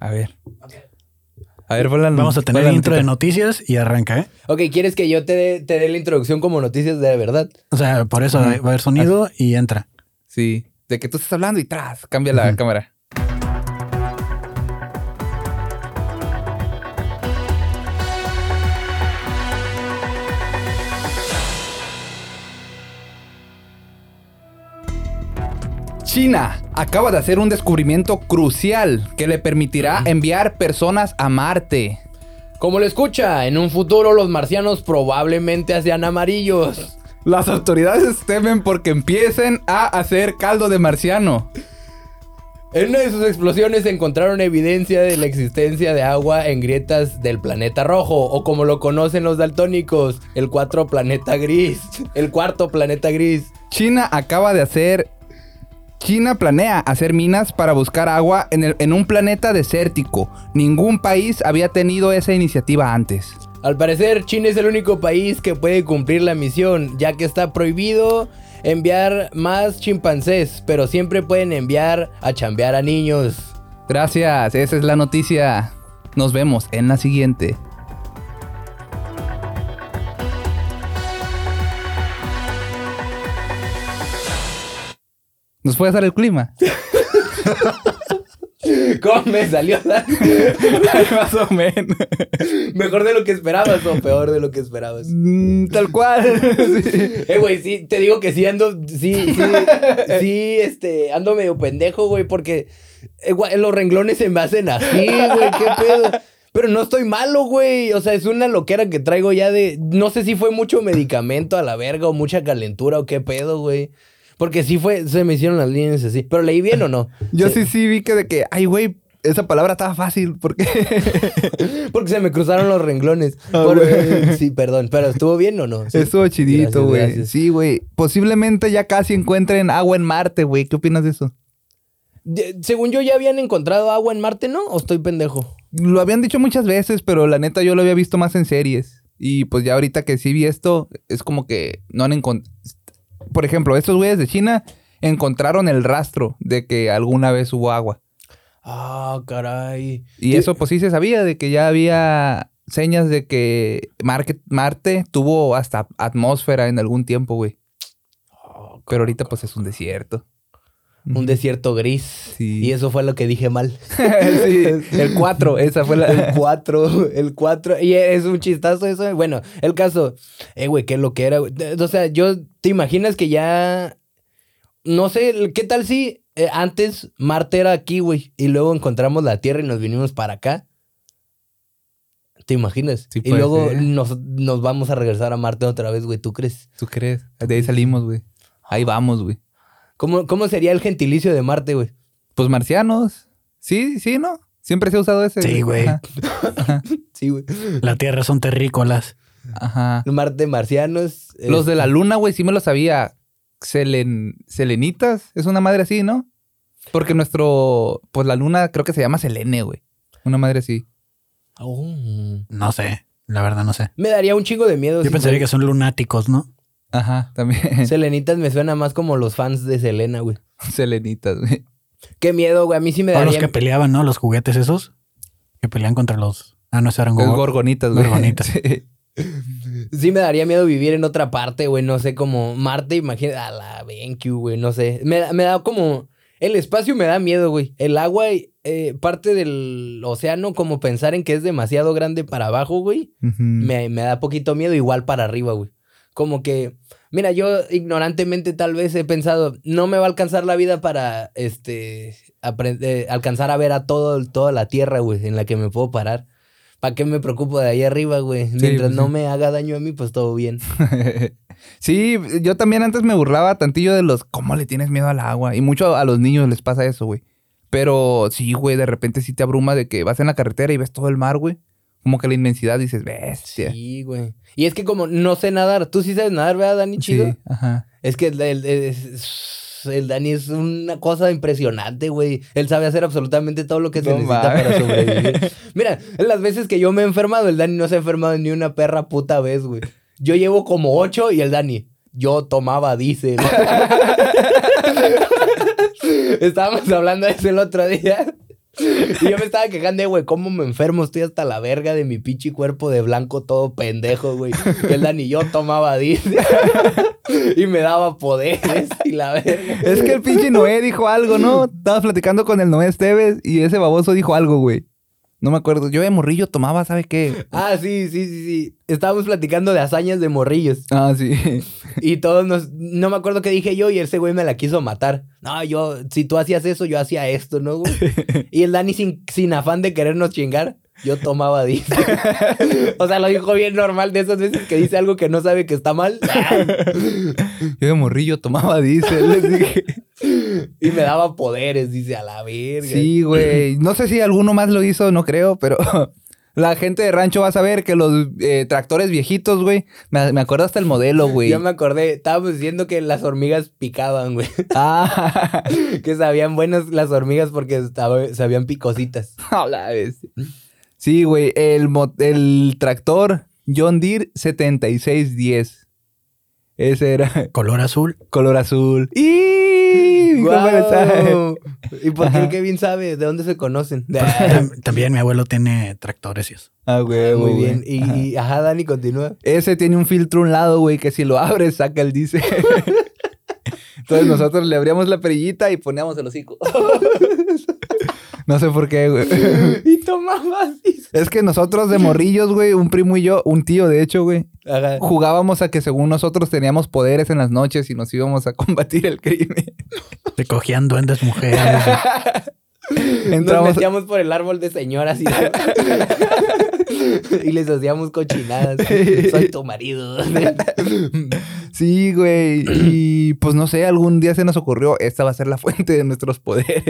A ver. A ver, ponla. Vamos a tener ponla intro de noticias y arranca, ¿eh? Ok, ¿quieres que yo te dé te dé la introducción como noticias de verdad? O sea, por eso va a haber sonido y entra. Sí. De que tú estás hablando y tras, cambia la cámara. China acaba de hacer un descubrimiento crucial que le permitirá enviar personas a Marte. Como lo escucha, en un futuro los marcianos probablemente sean amarillos. Las autoridades temen porque empiecen a hacer caldo de marciano. En una de sus explosiones encontraron evidencia de la existencia de agua en grietas del planeta rojo, o como lo conocen los daltónicos, el cuatro planeta gris. El cuarto planeta gris. China acaba de hacer. China planea hacer minas para buscar agua en, el- en un planeta desértico. Ningún país había tenido esa iniciativa antes. Al parecer, China es el único país que puede cumplir la misión, ya que está prohibido enviar más chimpancés, pero siempre pueden enviar a chambear a niños. Gracias, esa es la noticia. Nos vemos en la siguiente. ¿Nos puede dar el clima? ¿Cómo me salió? Más o menos. ¿Mejor de lo que esperabas o peor de lo que esperabas? Mm, tal cual. Sí. Eh, güey, sí, te digo que sí ando, sí, sí, sí, este, ando medio pendejo, güey, porque eh, güey, los renglones se me hacen así, güey, qué pedo. Pero no estoy malo, güey. O sea, es una loquera que traigo ya de. No sé si fue mucho medicamento a la verga o mucha calentura o qué pedo, güey. Porque sí fue, se me hicieron las líneas así. Pero leí bien o no. Yo sí, sí vi que de que, ay, güey, esa palabra estaba fácil. porque Porque se me cruzaron los renglones. Ah, Por- sí, perdón. Pero estuvo bien o no. Sí. Estuvo chidito, güey. Sí, güey. Posiblemente ya casi encuentren agua en Marte, güey. ¿Qué opinas de eso? De- según yo, ya habían encontrado agua en Marte, ¿no? ¿O estoy pendejo? Lo habían dicho muchas veces, pero la neta yo lo había visto más en series. Y pues ya ahorita que sí vi esto, es como que no han encontrado... Por ejemplo, estos güeyes de China encontraron el rastro de que alguna vez hubo agua. Ah, caray. Y eso pues sí se sabía, de que ya había señas de que Marte tuvo hasta atmósfera en algún tiempo, güey. Ah, Pero ahorita pues es un desierto. Un desierto gris. Sí. Y eso fue lo que dije mal. sí, el 4, esa fue la... El 4, el 4. Y es un chistazo eso. Bueno, el caso. Eh, güey, qué lo que era. O sea, yo. ¿Te imaginas que ya. No sé, ¿qué tal si eh, antes Marte era aquí, güey? Y luego encontramos la Tierra y nos vinimos para acá. ¿Te imaginas? Sí y luego nos, nos vamos a regresar a Marte otra vez, güey. ¿Tú crees? ¿Tú crees? De ahí salimos, güey. Ahí vamos, güey. ¿Cómo, ¿Cómo sería el gentilicio de Marte, güey? Pues marcianos. Sí, sí, ¿no? Siempre se ha usado ese. Sí, güey. Ajá. Sí, güey. La tierra son terrícolas. Ajá. Marte marcianos. Los de la este, luna, güey, sí me lo sabía. Selen... Selenitas. Es una madre así, ¿no? Porque nuestro... Pues la luna creo que se llama Selene, güey. Una madre así. oh. No sé, la verdad no sé. Me daría un chingo de miedo. Yo si pensaría que son lunáticos, ¿no? Ajá, también. Selenitas me suena más como los fans de Selena, güey. Selenitas, güey. Qué miedo, güey. A mí sí me O los que peleaban, ¿no? Los juguetes esos. Que pelean contra los... Ah, no, esos eran gorgonitas, güey. Gorgonitas. Sí. Sí me daría miedo vivir en otra parte, güey. No sé, como Marte, imagínate. A la BenQ, güey. No sé. Me, da- me da como. El espacio me da miedo, güey. El agua, eh, parte del océano, como pensar en que es demasiado grande para abajo, güey. Me, me da poquito miedo, igual para arriba, güey. Como que, mira, yo ignorantemente tal vez he pensado, no me va a alcanzar la vida para, este, aprender, alcanzar a ver a todo, toda la tierra, güey, en la que me puedo parar. ¿Para qué me preocupo de ahí arriba, güey? Mientras pues no sí. me haga daño a mí, pues todo bien. sí, yo también antes me burlaba tantillo de los cómo le tienes miedo al agua. Y mucho a los niños les pasa eso, güey. Pero sí, güey, de repente sí te abruma de que vas en la carretera y ves todo el mar, güey. Como que la inmensidad dices, bestia. Sí, güey. Y es que como no sé nadar, tú sí sabes nadar, ¿verdad, Dani? Chido. Sí, ajá. Es que el, el- el Dani es una cosa impresionante, güey. Él sabe hacer absolutamente todo lo que se No necesita para sobrevivir. Mira, las veces que yo me he enfermado, el Dani no se ha enfermado ni una perra puta vez, güey. Yo llevo como ocho y el Dani, yo tomaba diésel. Estábamos hablando de eso el otro día. Y yo me estaba quejando de, güey, cómo me enfermo, estoy hasta la verga de mi pinche cuerpo de blanco todo pendejo, güey. Y el Dani, yo tomaba diésel. Y me daba poderes y la verga. Es que el pinche Noé dijo algo, ¿no? Estabas platicando con el Noé Esteves y ese baboso dijo algo, güey. No me acuerdo. Yo de morrillo tomaba, ¿sabe qué? Ah, sí, sí, sí, sí. Estábamos platicando de hazañas de morrillos. Ah, sí. Y todos nos... No me acuerdo qué dije yo y ese güey me la quiso matar. No, yo... Si tú hacías eso, yo hacía esto, ¿no, güey? Y el Dani sin, sin afán de querernos chingar, yo tomaba diésel. o sea, lo dijo bien normal de esas veces que dice algo que no sabe que está mal. Yo de morrillo tomaba diésel, les dije. Y me daba poderes, dice, a la verga. Sí, güey. No sé si alguno más lo hizo, no creo, pero la gente de rancho va a saber que los eh, tractores viejitos, güey. Me, me acuerdo hasta el modelo, güey. Ya me acordé, estábamos diciendo que las hormigas picaban, güey. Ah, que sabían buenas las hormigas porque estaba- sabían picositas. a la vez. Sí, güey. El, el tractor John Deere 7610. Ese era Color azul. color azul. ¡Y! ¿Y por qué el Ajá. Kevin sabe? ¿De dónde se conocen? Tam- También mi abuelo tiene tractores y eso. Ah, güey, Muy güey. bien. Y, y- ajá, Dani, continúa. Ese tiene un filtro a un lado, güey, que si lo abres, saca el dice. Entonces nosotros le abríamos la perillita y poníamos el hocico. no sé por qué, güey. y tomabas. Es que nosotros de morrillos, güey, un primo y yo, un tío de hecho, güey, Ajá. jugábamos a que según nosotros teníamos poderes en las noches y nos íbamos a combatir el crimen. Se cogían duendes mujeres. Nos Entramos, metíamos por el árbol de señoras y, y les hacíamos cochinadas. Soy tu marido. sí, güey, y pues no sé, algún día se nos ocurrió, esta va a ser la fuente de nuestros poderes.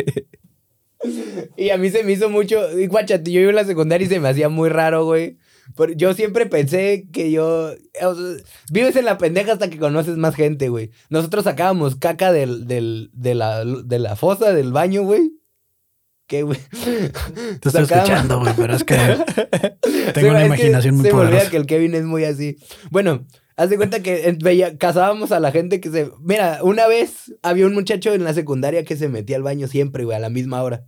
Y a mí se me hizo mucho. Y guacha, yo iba en la secundaria y se me hacía muy raro, güey. Por- Yo siempre pensé que yo. o sea, vives en la pendeja hasta que conoces más gente, güey. Nosotros sacábamos caca del, del, de, la, de la fosa del baño, güey. ¿Qué, güey? Te estoy Sacábamos- escuchando, güey, pero es que tengo Sí, una que imaginación muy se me olvida poderosa. que el Kevin es muy así. Bueno, haz de cuenta que eh, veía, cazábamos a la gente que se... Mira, una vez había un muchacho en la secundaria que se metía al baño siempre, güey, a la misma hora.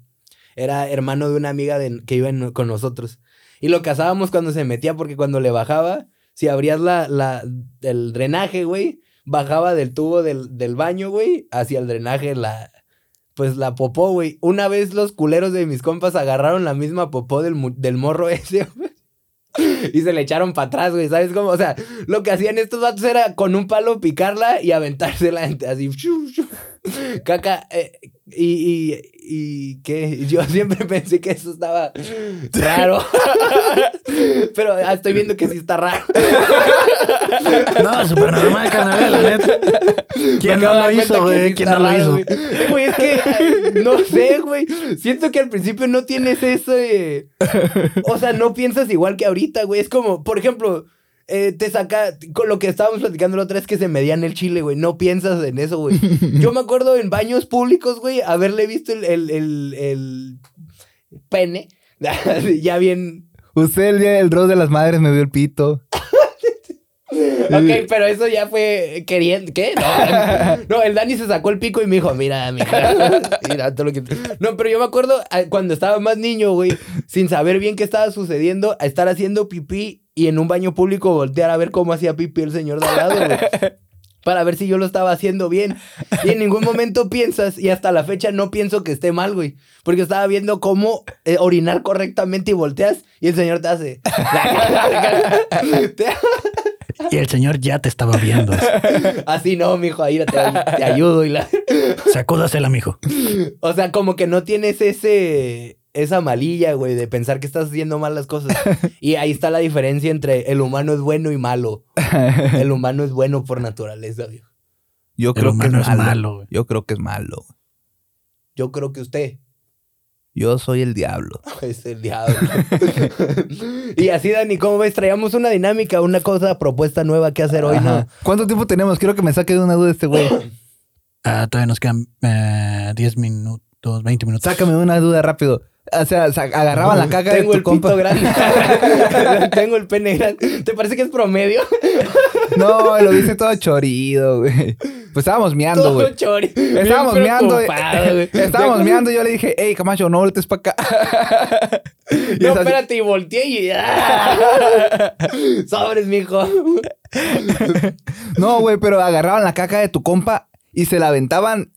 Era hermano de una amiga de- que iba con nosotros. Y lo cazábamos cuando se metía porque cuando le bajaba, si abrías la, la, el drenaje, güey, bajaba del tubo del, del baño, güey, hacia el drenaje la... Pues la popó, güey. Una vez los culeros de mis compas agarraron la misma popó del, del morro ese, güey. Y se le echaron para atrás, güey. ¿Sabes cómo? O sea, lo que hacían estos vatos era con un palo picarla y aventársela ent- así. Caca. eh, y, y qué. Yo siempre pensé que eso estaba raro. Pero ah, estoy viendo que sí está raro. No, súper normal, carnal, la neta. ¿Quién no lo hizo, güey? ¿Quién no lo hizo? Güey, es que no sé, güey. Siento que al principio no tienes ese. O sea, no piensas igual que ahorita, güey. Es como, por ejemplo, eh, te saca. Con lo que estábamos platicando la otra vez que se medían el chile, güey. No piensas en eso, güey. Yo me acuerdo en baños públicos, güey, haberle visto el, el, el, el pene. ya bien. Usted el día del rol de las madres me vio el pito. Ok, pero eso ya fue queriendo. ¿Qué? No, no, el Dani se sacó el pico y me dijo: Mira, mija. Mira todo lo que. No, pero yo me acuerdo ah, cuando estaba más niño, güey, sin saber bien qué estaba sucediendo, a estar haciendo pipí y en un baño público voltear a ver cómo hacía pipí el señor de al lado, güey. Para ver si yo lo estaba haciendo bien. Y en ningún momento piensas, y hasta la fecha no pienso que esté mal, güey. Porque estaba viendo cómo eh, orinar correctamente y volteas y el señor te hace. Y el señor ya te estaba viendo. Así no, mijo, ahí te, te ayudo y la... Sacúdasela, mijo. O sea, como que no tienes ese esa malilla, güey, de pensar que estás haciendo mal las cosas. Y ahí está la diferencia entre el humano es bueno y malo. El humano es bueno por naturaleza, viejo. Yo El creo que es humano es malo. malo, güey. Yo creo que es malo. Yo creo que usted Yo soy el diablo. es el diablo. y así, Dani, ¿cómo ves? Traíamos una dinámica, una cosa, propuesta nueva que hacer hoy, Ajá. ¿no? ¿Cuánto tiempo tenemos? Quiero que me saque de una duda este güey. Ah, todavía nos quedan eh, 10 minutos, 20 minutos. Sácame de una duda rápido. O sea, agarraban la caca Tengo de el tu compa. pito grande. Tengo el pene grande. ¿Te parece que es promedio? No, lo dice todo chorido, güey. Pues estábamos miando, Todo güey. Estábamos meando. Estábamos meando. Yo le dije, hey, Camacho, no voltees para acá. Y No, es así. espérate, y volteé y. Sobres, mijo. No, güey, pero agarraban la caca de tu compa y se la aventaban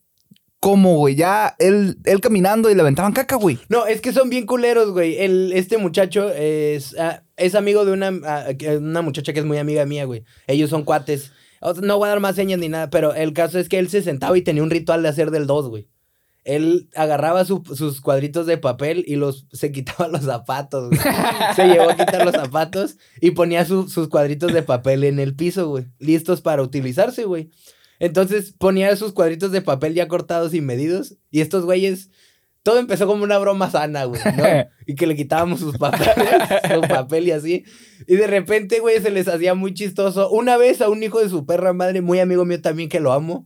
como, güey, ya él, él caminando y le aventaban caca, güey. No, es que son bien culeros, güey. El, este muchacho es, ah, es amigo de una, ah, una muchacha que es muy amiga mía, güey. Ellos son cuates. O sea, no voy a dar más señas ni nada, pero el caso es que él se sentaba y tenía un ritual de hacer del dos, güey. Él agarraba su- sus cuadritos de papel y los se quitaba los zapatos, güey. Se llevó a quitar los zapatos y ponía su- sus cuadritos de papel en el piso, güey. Listos para utilizarse, güey. Entonces ponía sus cuadritos de papel ya cortados y medidos. Y estos güeyes, todo empezó como una broma sana, güey, ¿no? Y que le quitábamos sus papeles, su papel y así. Y de repente, güey, se les hacía muy chistoso. Una vez a un hijo de su perra madre, muy amigo mío también que lo amo,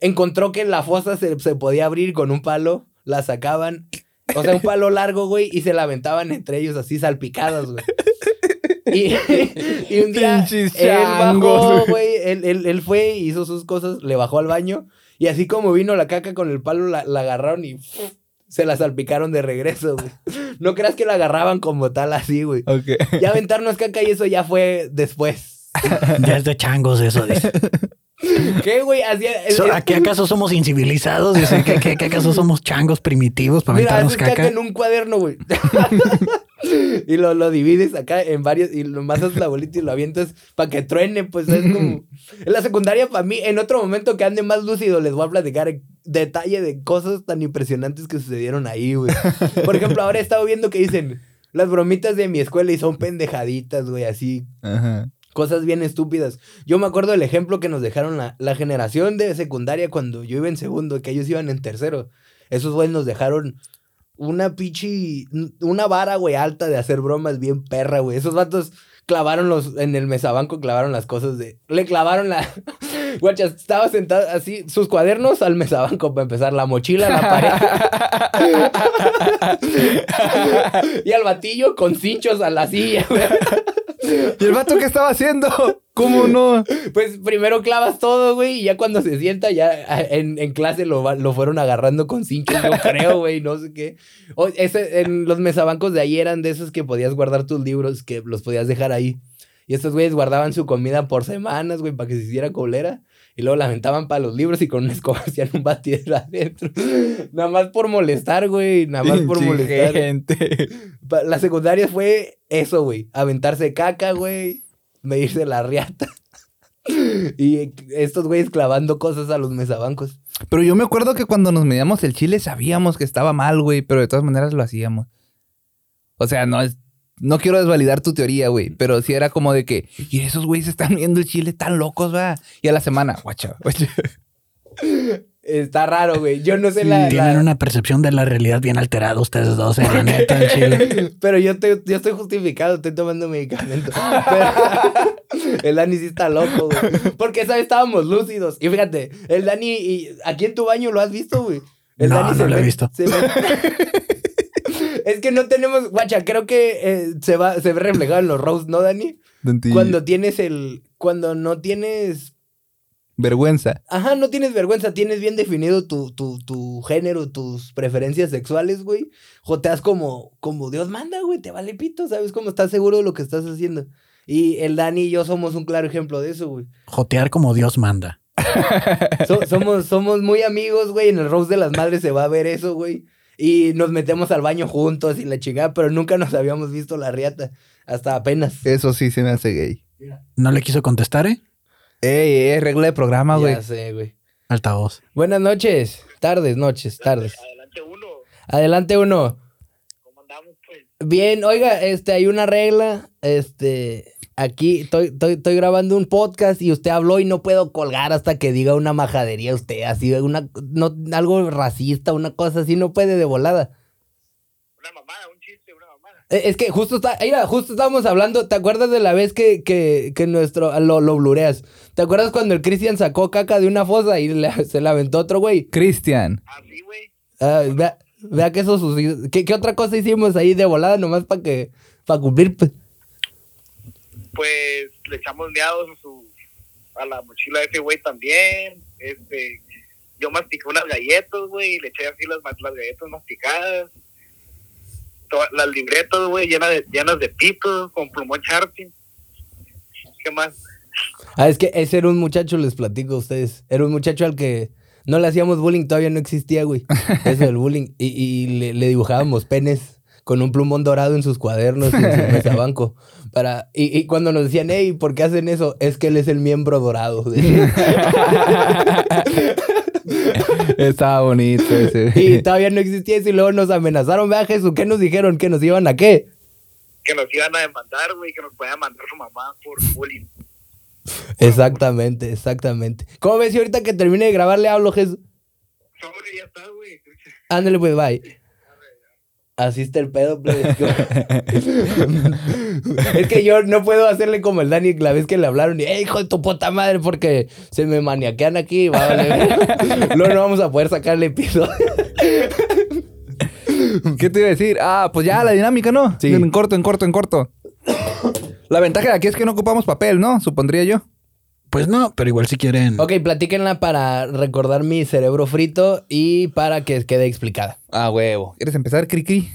encontró que la fosa se, se podía abrir con un palo, la sacaban, o sea, un palo largo, güey, y se la aventaban entre ellos así salpicadas, güey. Y, y un día él bajó, güey. él, él, él fue, hizo sus cosas, le bajó al baño y así como vino la caca con el palo, la, la agarraron y se la salpicaron de regreso, güey. No creas que la agarraban como tal así, güey. Ok. Ya aventarnos caca y eso ya fue después. Ya es de changos eso. Dice. ¿Qué, güey? ¿Aquí acaso somos incivilizados? ¿qué, qué, qué acaso somos changos primitivos para Mira, aventarnos caca caca? en un cuaderno, güey. y lo, lo divides acá en varios y lo masas la bolita y lo avientas para que truene, pues es como... En la secundaria, para mí, en otro momento que ande más lúcido, les voy a platicar detalle de cosas tan impresionantes que sucedieron ahí, güey. Por ejemplo, ahora he estado viendo que dicen las bromitas de mi escuela y son pendejaditas, güey, así Ajá. Cosas bien estúpidas. Yo me acuerdo del ejemplo que nos dejaron la, la generación de secundaria cuando yo iba en segundo, que ellos iban en tercero. Esos güeyes nos dejaron una pichi, una vara, güey, alta de hacer bromas bien perra, güey. Esos vatos clavaron los, en el mesabanco clavaron las cosas de, le clavaron la, guacha, estaba sentado así, sus cuadernos al mesabanco para empezar, la mochila a la pared. y al batillo con cinchos a la silla, güey. ¿Y el vato qué estaba haciendo? ¿Cómo no? Pues primero clavas todo, güey, y ya cuando se sienta, ya en, en clase lo, lo fueron agarrando con cinchos, yo creo, güey, no sé qué. O, ese, en los mesabancos de ahí eran de esos que podías guardar tus libros, que los podías dejar ahí. Y estos güeyes guardaban su comida por semanas, güey, para que se hiciera colera. Y luego la aventaban para los libros y con una escoba hacían un batidero adentro. nada más por molestar, güey, nada más por molestar. gente. La secundaria fue eso, güey. Aventarse caca, güey. Medirse la riata. y estos güeyes clavando cosas a los mesabancos. Pero yo me acuerdo que cuando nos medíamos el chile sabíamos que estaba mal, güey, pero de todas maneras lo hacíamos. O sea, no es. No quiero desvalidar tu teoría, güey, pero sí era como de que, y esos güeyes están viendo el chile tan locos, va. Y a la semana, guacha, guacha. Está raro, güey. Yo no sé la, Tienen la- una percepción de la realidad bien alterada ustedes dos, eh, la neta, en Chile. Pero yo, te- yo estoy justificado, estoy tomando medicamento. Pero el Dani sí está loco, güey. Porque esa vez estábamos lúcidos. Y fíjate, el Dani, y aquí en tu baño lo has visto, güey. El No, Dani no lo he met- visto. se es que no tenemos, guacha, creo que eh, se, va, se ve reflejado en los roasts, ¿no, Dani? Cuando tienes el, cuando no tienes Vergüenza. Ajá, no tienes vergüenza, tienes bien definido tu, tu, tu género, tus preferencias sexuales, güey. Joteas como, como Dios manda, güey, te vale pito, ¿sabes? Como estás seguro de lo que estás haciendo. Y el Dani y yo somos un claro ejemplo de eso, güey. Jotear como Dios manda. So- somos, somos muy amigos, güey. En el Rose de las Madres se va a ver eso, güey. Y nos metemos al baño juntos y la chingada, pero nunca nos habíamos visto la riata. Hasta apenas. Eso sí se me hace gay. No le quiso contestar, ¿eh? Ey, ey, regla de programa, güey. Ya sé, güey. Altavoz. Buenas noches. Tardes, noches, tardes. Adelante uno, Adelante uno. ¿cómo andamos pues? Bien, oiga, este, hay una regla, este, aquí estoy, estoy, estoy grabando un podcast y usted habló y no puedo colgar hasta que diga una majadería usted, así, una, no, algo racista, una cosa así, no puede de volada. Una mamada, un chiste, una mamada. Eh, Es que justo está, mira, justo estábamos hablando, ¿te acuerdas de la vez que, que, que nuestro, lo, lo blureas? ¿Te acuerdas cuando el Cristian sacó caca de una fosa y le- se la aventó otro güey? Cristian. Así, güey. Ah, vea, vea que eso sucedió. ¿Qué, qué otra cosa hicimos ahí de volada nomás para que, para cumplir? pues? Pues le echamos meados a su a la mochila de ese güey también. Este, yo mastiqué unas galletas, güey, y le eché así las, las galletas masticadas. Todas las libretas, güey, llenas de, llenas de pitos, con plumón Sharpie. ¿Qué más? Ah, es que ese era un muchacho, les platico a ustedes. Era un muchacho al que no le hacíamos bullying, todavía no existía, güey. Eso del bullying. Y, y le, le dibujábamos penes con un plumón dorado en sus cuadernos y en su mesabanco. Para, y, y cuando nos decían, hey, ¿por qué hacen eso? Es que él es el miembro dorado. Estaba bonito ese. y todavía no existía eso y luego nos amenazaron. Vea, Jesús, ¿qué nos dijeron? ¿Que nos iban a qué? Que nos iban a demandar, güey, que nos podían mandar su mamá por bullying. Exactamente, exactamente. ¿Cómo ves si ahorita que termine de grabar le hablo, Jesús? Sobre, ya está, güey. Ándale, pues, bye. Así está el pedo, plebe. Es que yo no puedo hacerle como el Dani la vez que le hablaron y, ¡eh, hijo de tu puta madre! Porque se me maniaquean aquí. va, vale. Luego no vamos a poder sacar el episodio. ¿Qué te iba a decir? Ah, pues ya la dinámica, ¿no? Sí. En corto, en corto, en corto. La ventaja de aquí es que no ocupamos papel, ¿no? Supondría yo. Pues no, pero igual si quieren. Ok, platíquenla para recordar mi cerebro frito y para que quede explicada. Ah, huevo. ¿Quieres empezar, Cricri?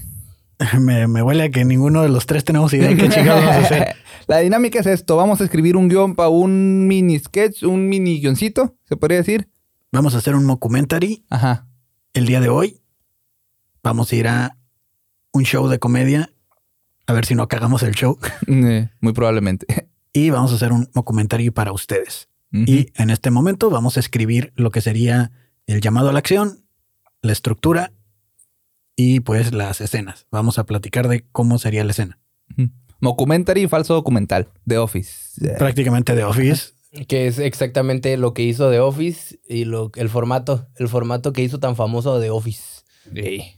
Me, me huele a que ninguno de los tres tenemos idea de qué chingados vamos a hacer. La dinámica es esto. Vamos a escribir un guion para un mini sketch, un mini guioncito, se podría decir. Vamos a hacer un mockumentary Ajá. el día de hoy. Vamos a ir a un show de comedia. A ver si no cagamos el show. Eh, muy probablemente. Y vamos a hacer un mockumentary para ustedes. Y en este momento vamos a escribir lo que sería el llamado a la acción, la estructura y pues las escenas. Vamos a platicar de cómo sería la escena. Y falso documental. The Office. Prácticamente de Office. Que es exactamente lo que hizo The Office y lo, el formato, el formato que hizo tan famoso The Office. sí.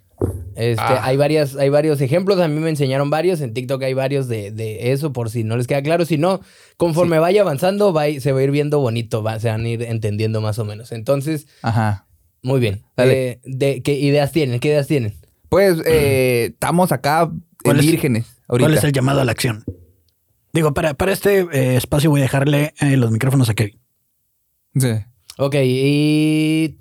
Este, Ah. hay, varias, hay varios ejemplos, a mí me enseñaron varios, en TikTok hay varios de, de eso, por si no les queda claro. Si no, conforme vaya avanzando, va se va a ir viendo bonito, va- se van a ir entendiendo más o menos. Entonces, Ajá. muy bien. Dale. Eh, de, ¿Qué ideas tienen? ¿Qué ideas tienen? Pues eh, estamos acá en ¿Cuál es- vírgenes ahorita. ¿Cuál es el llamado a la acción? Digo, para, para este eh, espacio voy a dejarle eh, los micrófonos a Kevin. Sí. Ok, y...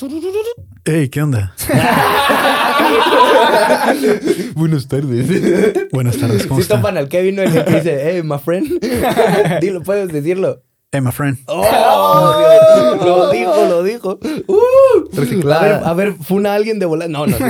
Hey, ¿qué onda? Buenas tardes. Buenas tardes, ¿cómo Si está? topan al Kevin, ¿no? El que dice, hey, my friend. Dilo, puedes decirlo. Hey, my friend. ¡Oh! Dios, lo dijo, lo dijo. Uh, a ver, a ver, funa a alguien de volar. No, no.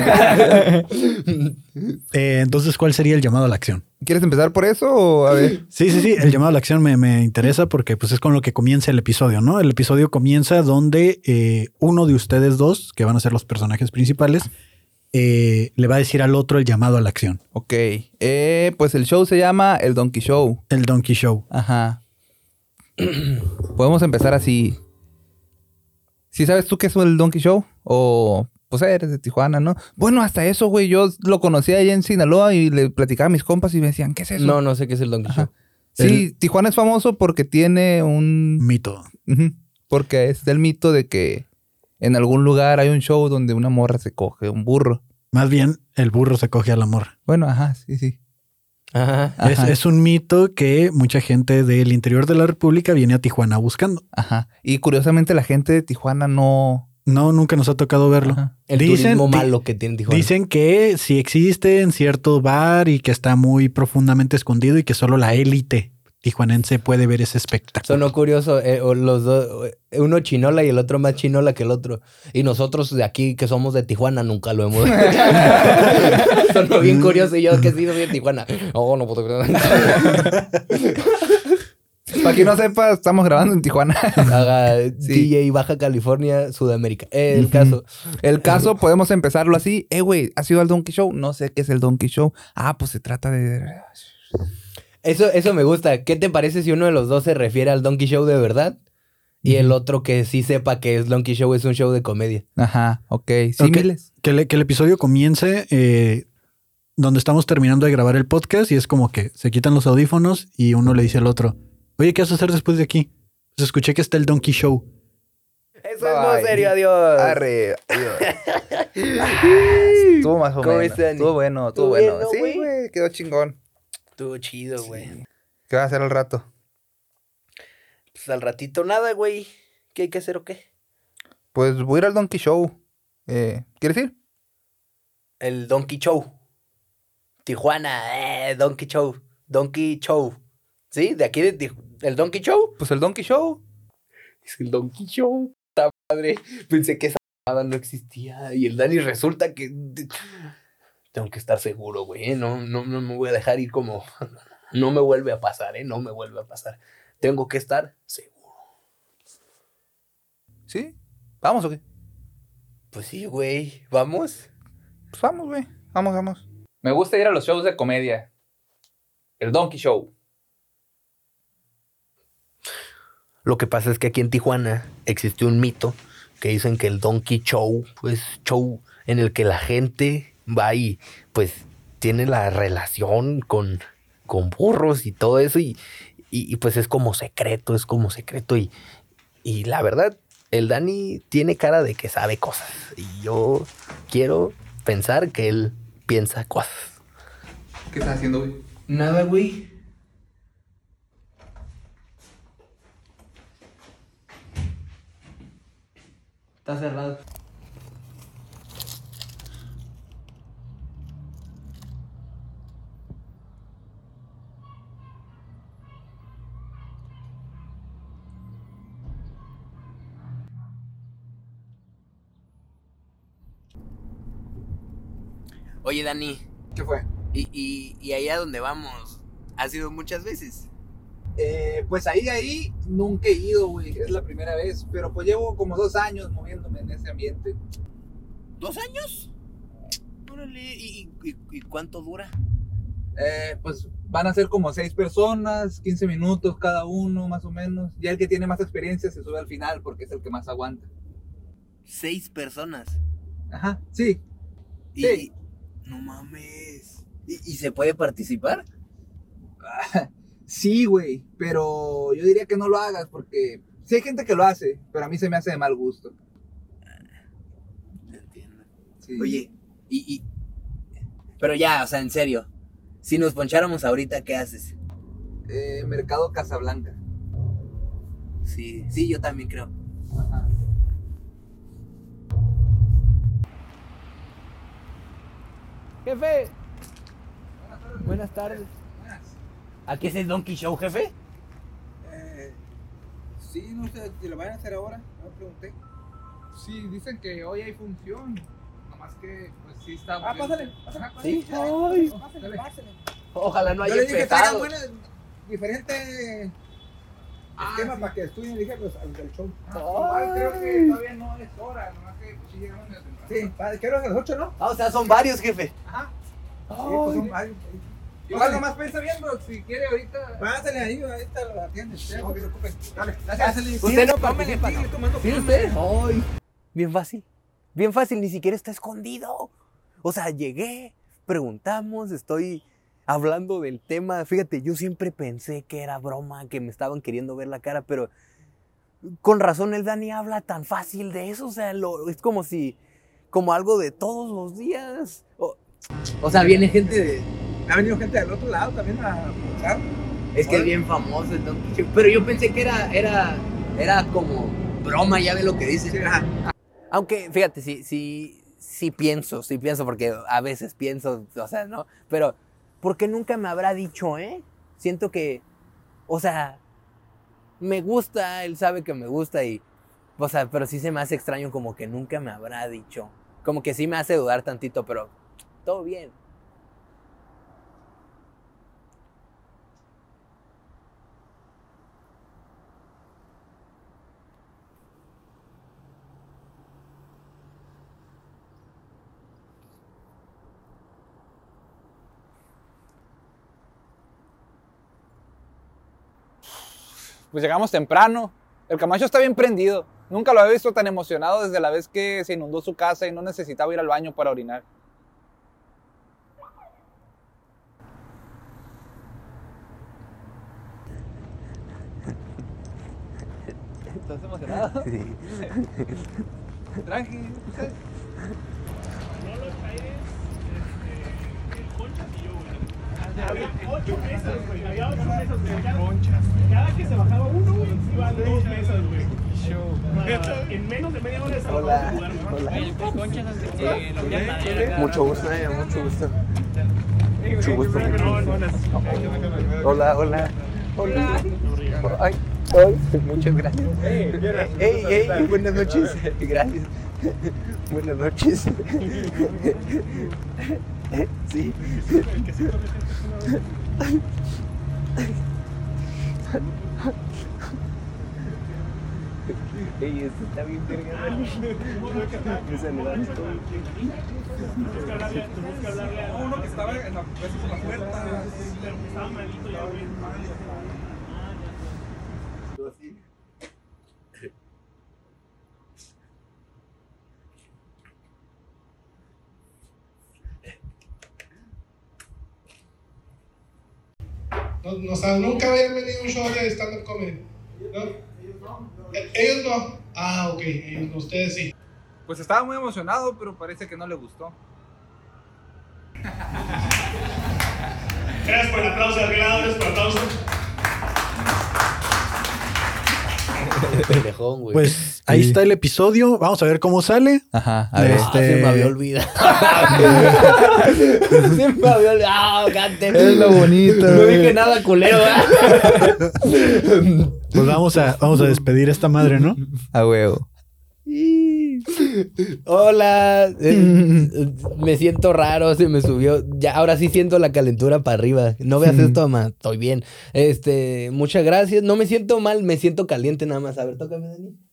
Eh, entonces, ¿cuál sería el llamado a la acción? ¿Quieres empezar por eso o a ver? Sí, sí, sí. El llamado a la acción me, me interesa porque pues es con lo que comienza el episodio, ¿no? El episodio comienza donde eh, uno de ustedes dos, que van a ser los personajes principales, eh, le va a decir al otro el llamado a la acción. Ok. Eh, pues el show se llama El Donkey Show. El Donkey Show. Ajá. Podemos empezar así. ¿Sí sabes tú qué es el Donkey Show? O, pues eres de Tijuana, ¿no? Bueno, hasta eso, güey. Yo lo conocí allá en Sinaloa y le platicaba a mis compas y me decían, ¿qué es eso? No, no sé qué es el Donkey Ajá. Show. Sí, Tijuana es famoso porque tiene un... Mito. Porque es del mito de que en algún lugar hay un show donde una morra se coge un burro. Más bien, el burro se coge a la morra. Bueno, ajá, sí, sí. Ajá. Es, Ajá. es un mito que mucha gente del interior de la República viene a Tijuana buscando. Ajá. Y curiosamente la gente de Tijuana no... No, nunca nos ha tocado verlo. Ajá. El Dicen- turismo malo que tiene Tijuana. Dicen que sí existe en cierto bar y que está muy profundamente escondido y que solo la élite tijuanense puede ver ese espectáculo. Sonó curioso, eh, los dos, eh, uno chinola y el otro más chinola que el otro. Y nosotros de aquí, que somos de Tijuana, nunca lo hemos. Sonó bien curioso y yo que he sido de Tijuana. Oh, no puedo creer. Para quien no sepa, estamos grabando en Tijuana. Haga Sí. DJ Baja California, Sudamérica. El caso. El caso, podemos empezarlo así. Eh, güey, ¿has ido al Donkey Show? No sé qué es el Donkey Show. Ah, pues se trata de... Eso, eso me gusta. ¿Qué te parece si uno de los dos se refiere al Donkey Show de verdad? Y el otro que sí sepa que es Donkey Show es un show de comedia. Ajá, ok. Símiles. Que, le- que el episodio comience eh, donde estamos terminando de grabar el podcast y es como que se quitan los audífonos y uno le dice al otro, oye, ¿qué vas a hacer después de aquí? Pues escuché que está el Donkey Show. Eso Bye. es muy serio, adiós. Arre. adiós. Ah, estuvo más o ¿Cómo menos. Estuvo bueno, estuvo ¿Estuvo bueno. bien, no, sí, güey, quedó chingón. Estuvo chido, güey. ¿Qué va a hacer al rato? Pues al ratito nada, güey. ¿Qué hay que hacer o qué? Pues voy a ir al Donkey Show. Eh, ¿Quieres ir? El Donkey Show. Tijuana, eh, Donkey Show. Donkey Show. ¿Sí? De aquí, de, Tij- el Donkey Show. Pues el Donkey Show. Es el Donkey Show. Puta madre. Pensé que esa no existía. Y el Dani resulta que. Tengo que estar seguro, güey. ¿eh? No, no, no me voy a dejar ir como. No me vuelve a pasar, ¿eh? No me vuelve a pasar. Tengo que estar seguro. ¿Sí? ¿Vamos o qué? Pues sí, güey. ¿Vamos? Pues vamos, güey. Vamos, vamos. Me gusta ir a los shows de comedia. El Donkey Show. Lo que pasa es que aquí en Tijuana existe un mito que dicen que el Donkey Show es show en el que la gente va y pues tiene la relación con, con burros y todo eso y, y- y, pues es como secreto, es como secreto y, y la verdad, el Dani tiene cara de que sabe cosas y yo quiero pensar que él piensa cosas. ¿Qué estás haciendo, güey? Nada, güey. Está cerrado. Oye, Dani, ¿Qué fue? ¿y, y, y allá donde vamos? ¿Has ido muchas veces? Eh, pues ahí, ahí nunca he ido, güey. Es la primera vez. Pero pues llevo como dos años moviéndome en ese ambiente. ¿Dos años? Órale, ¿y, y, y cuánto dura? Eh, pues van a ser como seis personas, 15 minutos cada uno, más o menos. Ya el que tiene más experiencia se sube al final porque es el que más aguanta. Seis personas. Ajá, sí. Y, Sí. No mames. ¿Y, y se puede participar? Sí, güey. Pero yo diría que no lo hagas porque sí hay gente que lo hace, pero a mí se me hace de mal gusto. Entiendo. Sí. Oye, y, y. Pero ya, o sea, en serio. Si nos poncháramos ahorita, ¿qué haces? Eh, Mercado Casablanca. Sí, sí, yo también creo. Jefe. Buenas tardes. ¿Aquí es el Donkey Show, jefe? Eh, sí, no sé si lo van a hacer ahora, no pregunté. Sí, dicen que hoy hay función. Nomás que, pues sí está. Ah, pásale, pásale. Sí. pásale. Ay. Pásale, pásale. Ojalá no Yo haya le dije que buenas, diferentes Ah, esquemas sí. para que estudien, dije, pues, al del show. Ah, igual creo que todavía no es hora, nomás que sí temprano. Sí, para- creo que a las 8, ¿no? Ah, o sea, son varios, jefe. Ajá. Sí, pues son varios. Igual nomás piensa viendo, si quiere ahorita. Pásale ahí, ahorita lo atiendes. Sí, no se preocupen. Dale, Gracias. Usted no participa, sigue tomando. ¿Sí usted? Ay. Bien fácil. Bien fácil, ni siquiera está escondido. O sea, llegué, preguntamos, estoy hablando del tema. Fíjate, yo siempre pensé que era broma, que me estaban queriendo ver la cara, pero con razón el Dani habla tan fácil de eso. O sea, lo- es como si, como algo de todos los días. O, o sea, viene gente de... Ha venido gente del otro lado también a escuchar. Es que es bien famoso el. Pero yo pensé que era, era, era como broma, ya ve lo que dice. Sí. Aunque, fíjate, sí, sí, sí pienso, sí pienso, porque a veces pienso, o sea, ¿no? Pero, ¿por qué nunca me habrá dicho, eh? Siento que, o sea, me gusta, él sabe que me gusta y, o sea, pero sí se me hace extraño como que nunca me habrá dicho. Como que sí me hace dudar tantito, pero todo bien. Pues llegamos temprano. El Camacho está bien prendido. Nunca lo había visto tan emocionado desde la vez que se inundó su casa y no necesitaba ir al baño para orinar. ¿Estás emocionado? Sí. Tranqui. Había ocho mesas, güey. Había ocho mesas, güey. Cada, cada que se bajaba uno, güey, iban dos mesas, güey. En menos de media hora Hola, jugar, ¿no? hola. Mucho gusto, eh, mucho gusto. Mucho gusto. Hola, hola. Hola. Ay, ay, muchas gracias. Hey, hey, buenas noches. Gracias. Buenas noches. Sí. Ey, esto está bien. Me Uno que estaba en la, pues, puerta güey. No, no, o sea, nunca habían venido a un show de stand-up comedy. ¿no? Ellos no. Ah, ok, ellos no, ustedes sí. Pues estaba muy emocionado, pero parece que no le gustó. Gracias por el aplauso, gracias por el aplauso. Pendejón, güey. Pues ahí está el episodio. Vamos a ver cómo sale. Ajá, a ver. Ah, este- se me había olvidado. se me había olvidado. cante. Es lo bonito, No güey. dije nada culero. Pues vamos a, vamos a despedir a esta madre, ¿no? A huevo. Hola. eh, me siento raro, se me subió. Ya, ahora sí siento la calentura para arriba. No veas esto, mamá. Estoy bien. Este, muchas gracias. No me siento mal, me siento caliente nada más. A ver, tócame, Dani.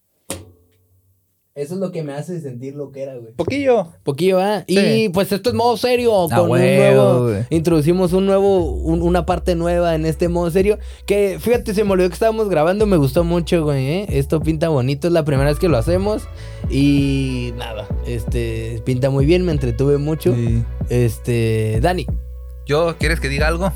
Eso es lo que me hace sentir lo que era, güey. Poquillo. Poquillo, ¿ah? Y Sí. pues esto es modo serio. Ah, Con un nuevo. güey. Introducimos un nuevo, un- una parte nueva en este modo serio. Que fíjate, se me olvidó que estábamos grabando. Me gustó mucho, güey. ¿eh? Esto pinta bonito. Es la primera vez que lo hacemos. Y nada, este pinta muy bien. Me entretuve mucho. Sí. Este, Dani. Yo, ¿quieres que diga algo?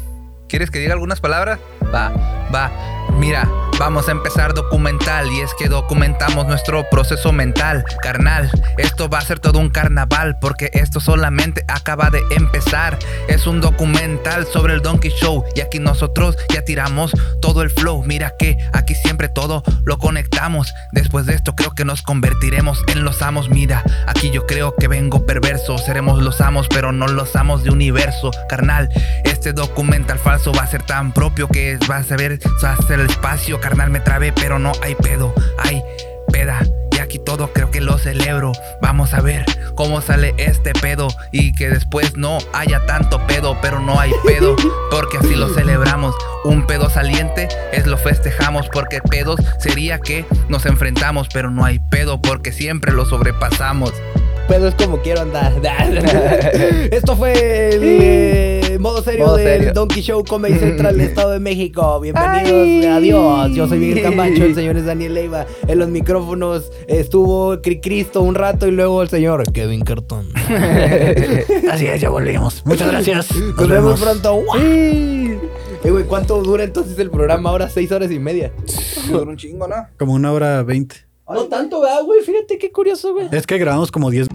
¿Quieres que diga algunas palabras? Va, va. Mira, vamos a empezar documental y es que documentamos nuestro proceso mental, carnal. Esto va a ser todo un carnaval porque esto solamente acaba de empezar. Es un documental sobre el Donkey Show y aquí nosotros ya tiramos todo el flow. Mira que aquí siempre todo lo conectamos. Después de esto creo que nos convertiremos en los amos. Mira, aquí yo creo que vengo perverso. Seremos los amos, pero no los amos de universo, carnal. Este documental falso va a ser tan propio que vas a ver, va a ser el espacio, carnal. Me trabé, pero no hay pedo, hay peda. Y aquí todo creo que lo celebro. Vamos a ver cómo sale este pedo y que después no haya tanto pedo, pero no hay pedo, porque así lo celebramos. Un pedo saliente es lo festejamos, porque pedos sería que nos enfrentamos, pero no hay pedo, porque siempre lo sobrepasamos. Pedo es como quiero andar. Esto fue el eh, modo serio Modo del serio. Donkey Show Comedy Central Estado de México. Bienvenidos, adiós. Yo soy Miguel Camacho, el señor es Daniel Leiva. En los micrófonos estuvo Cri- Cristo un rato y luego el señor Kevin Cartón. Así es, ya volvimos. Muchas gracias. Nos, Nos vemos vemos. pronto. Eh, güey, ¿cuánto dura entonces el programa? Ahora seis horas y media. Duró un chingo, ¿no? Como una hora veinte. No tanto, ¿verdad, güey? Fíjate qué curioso, güey. Es que grabamos como diez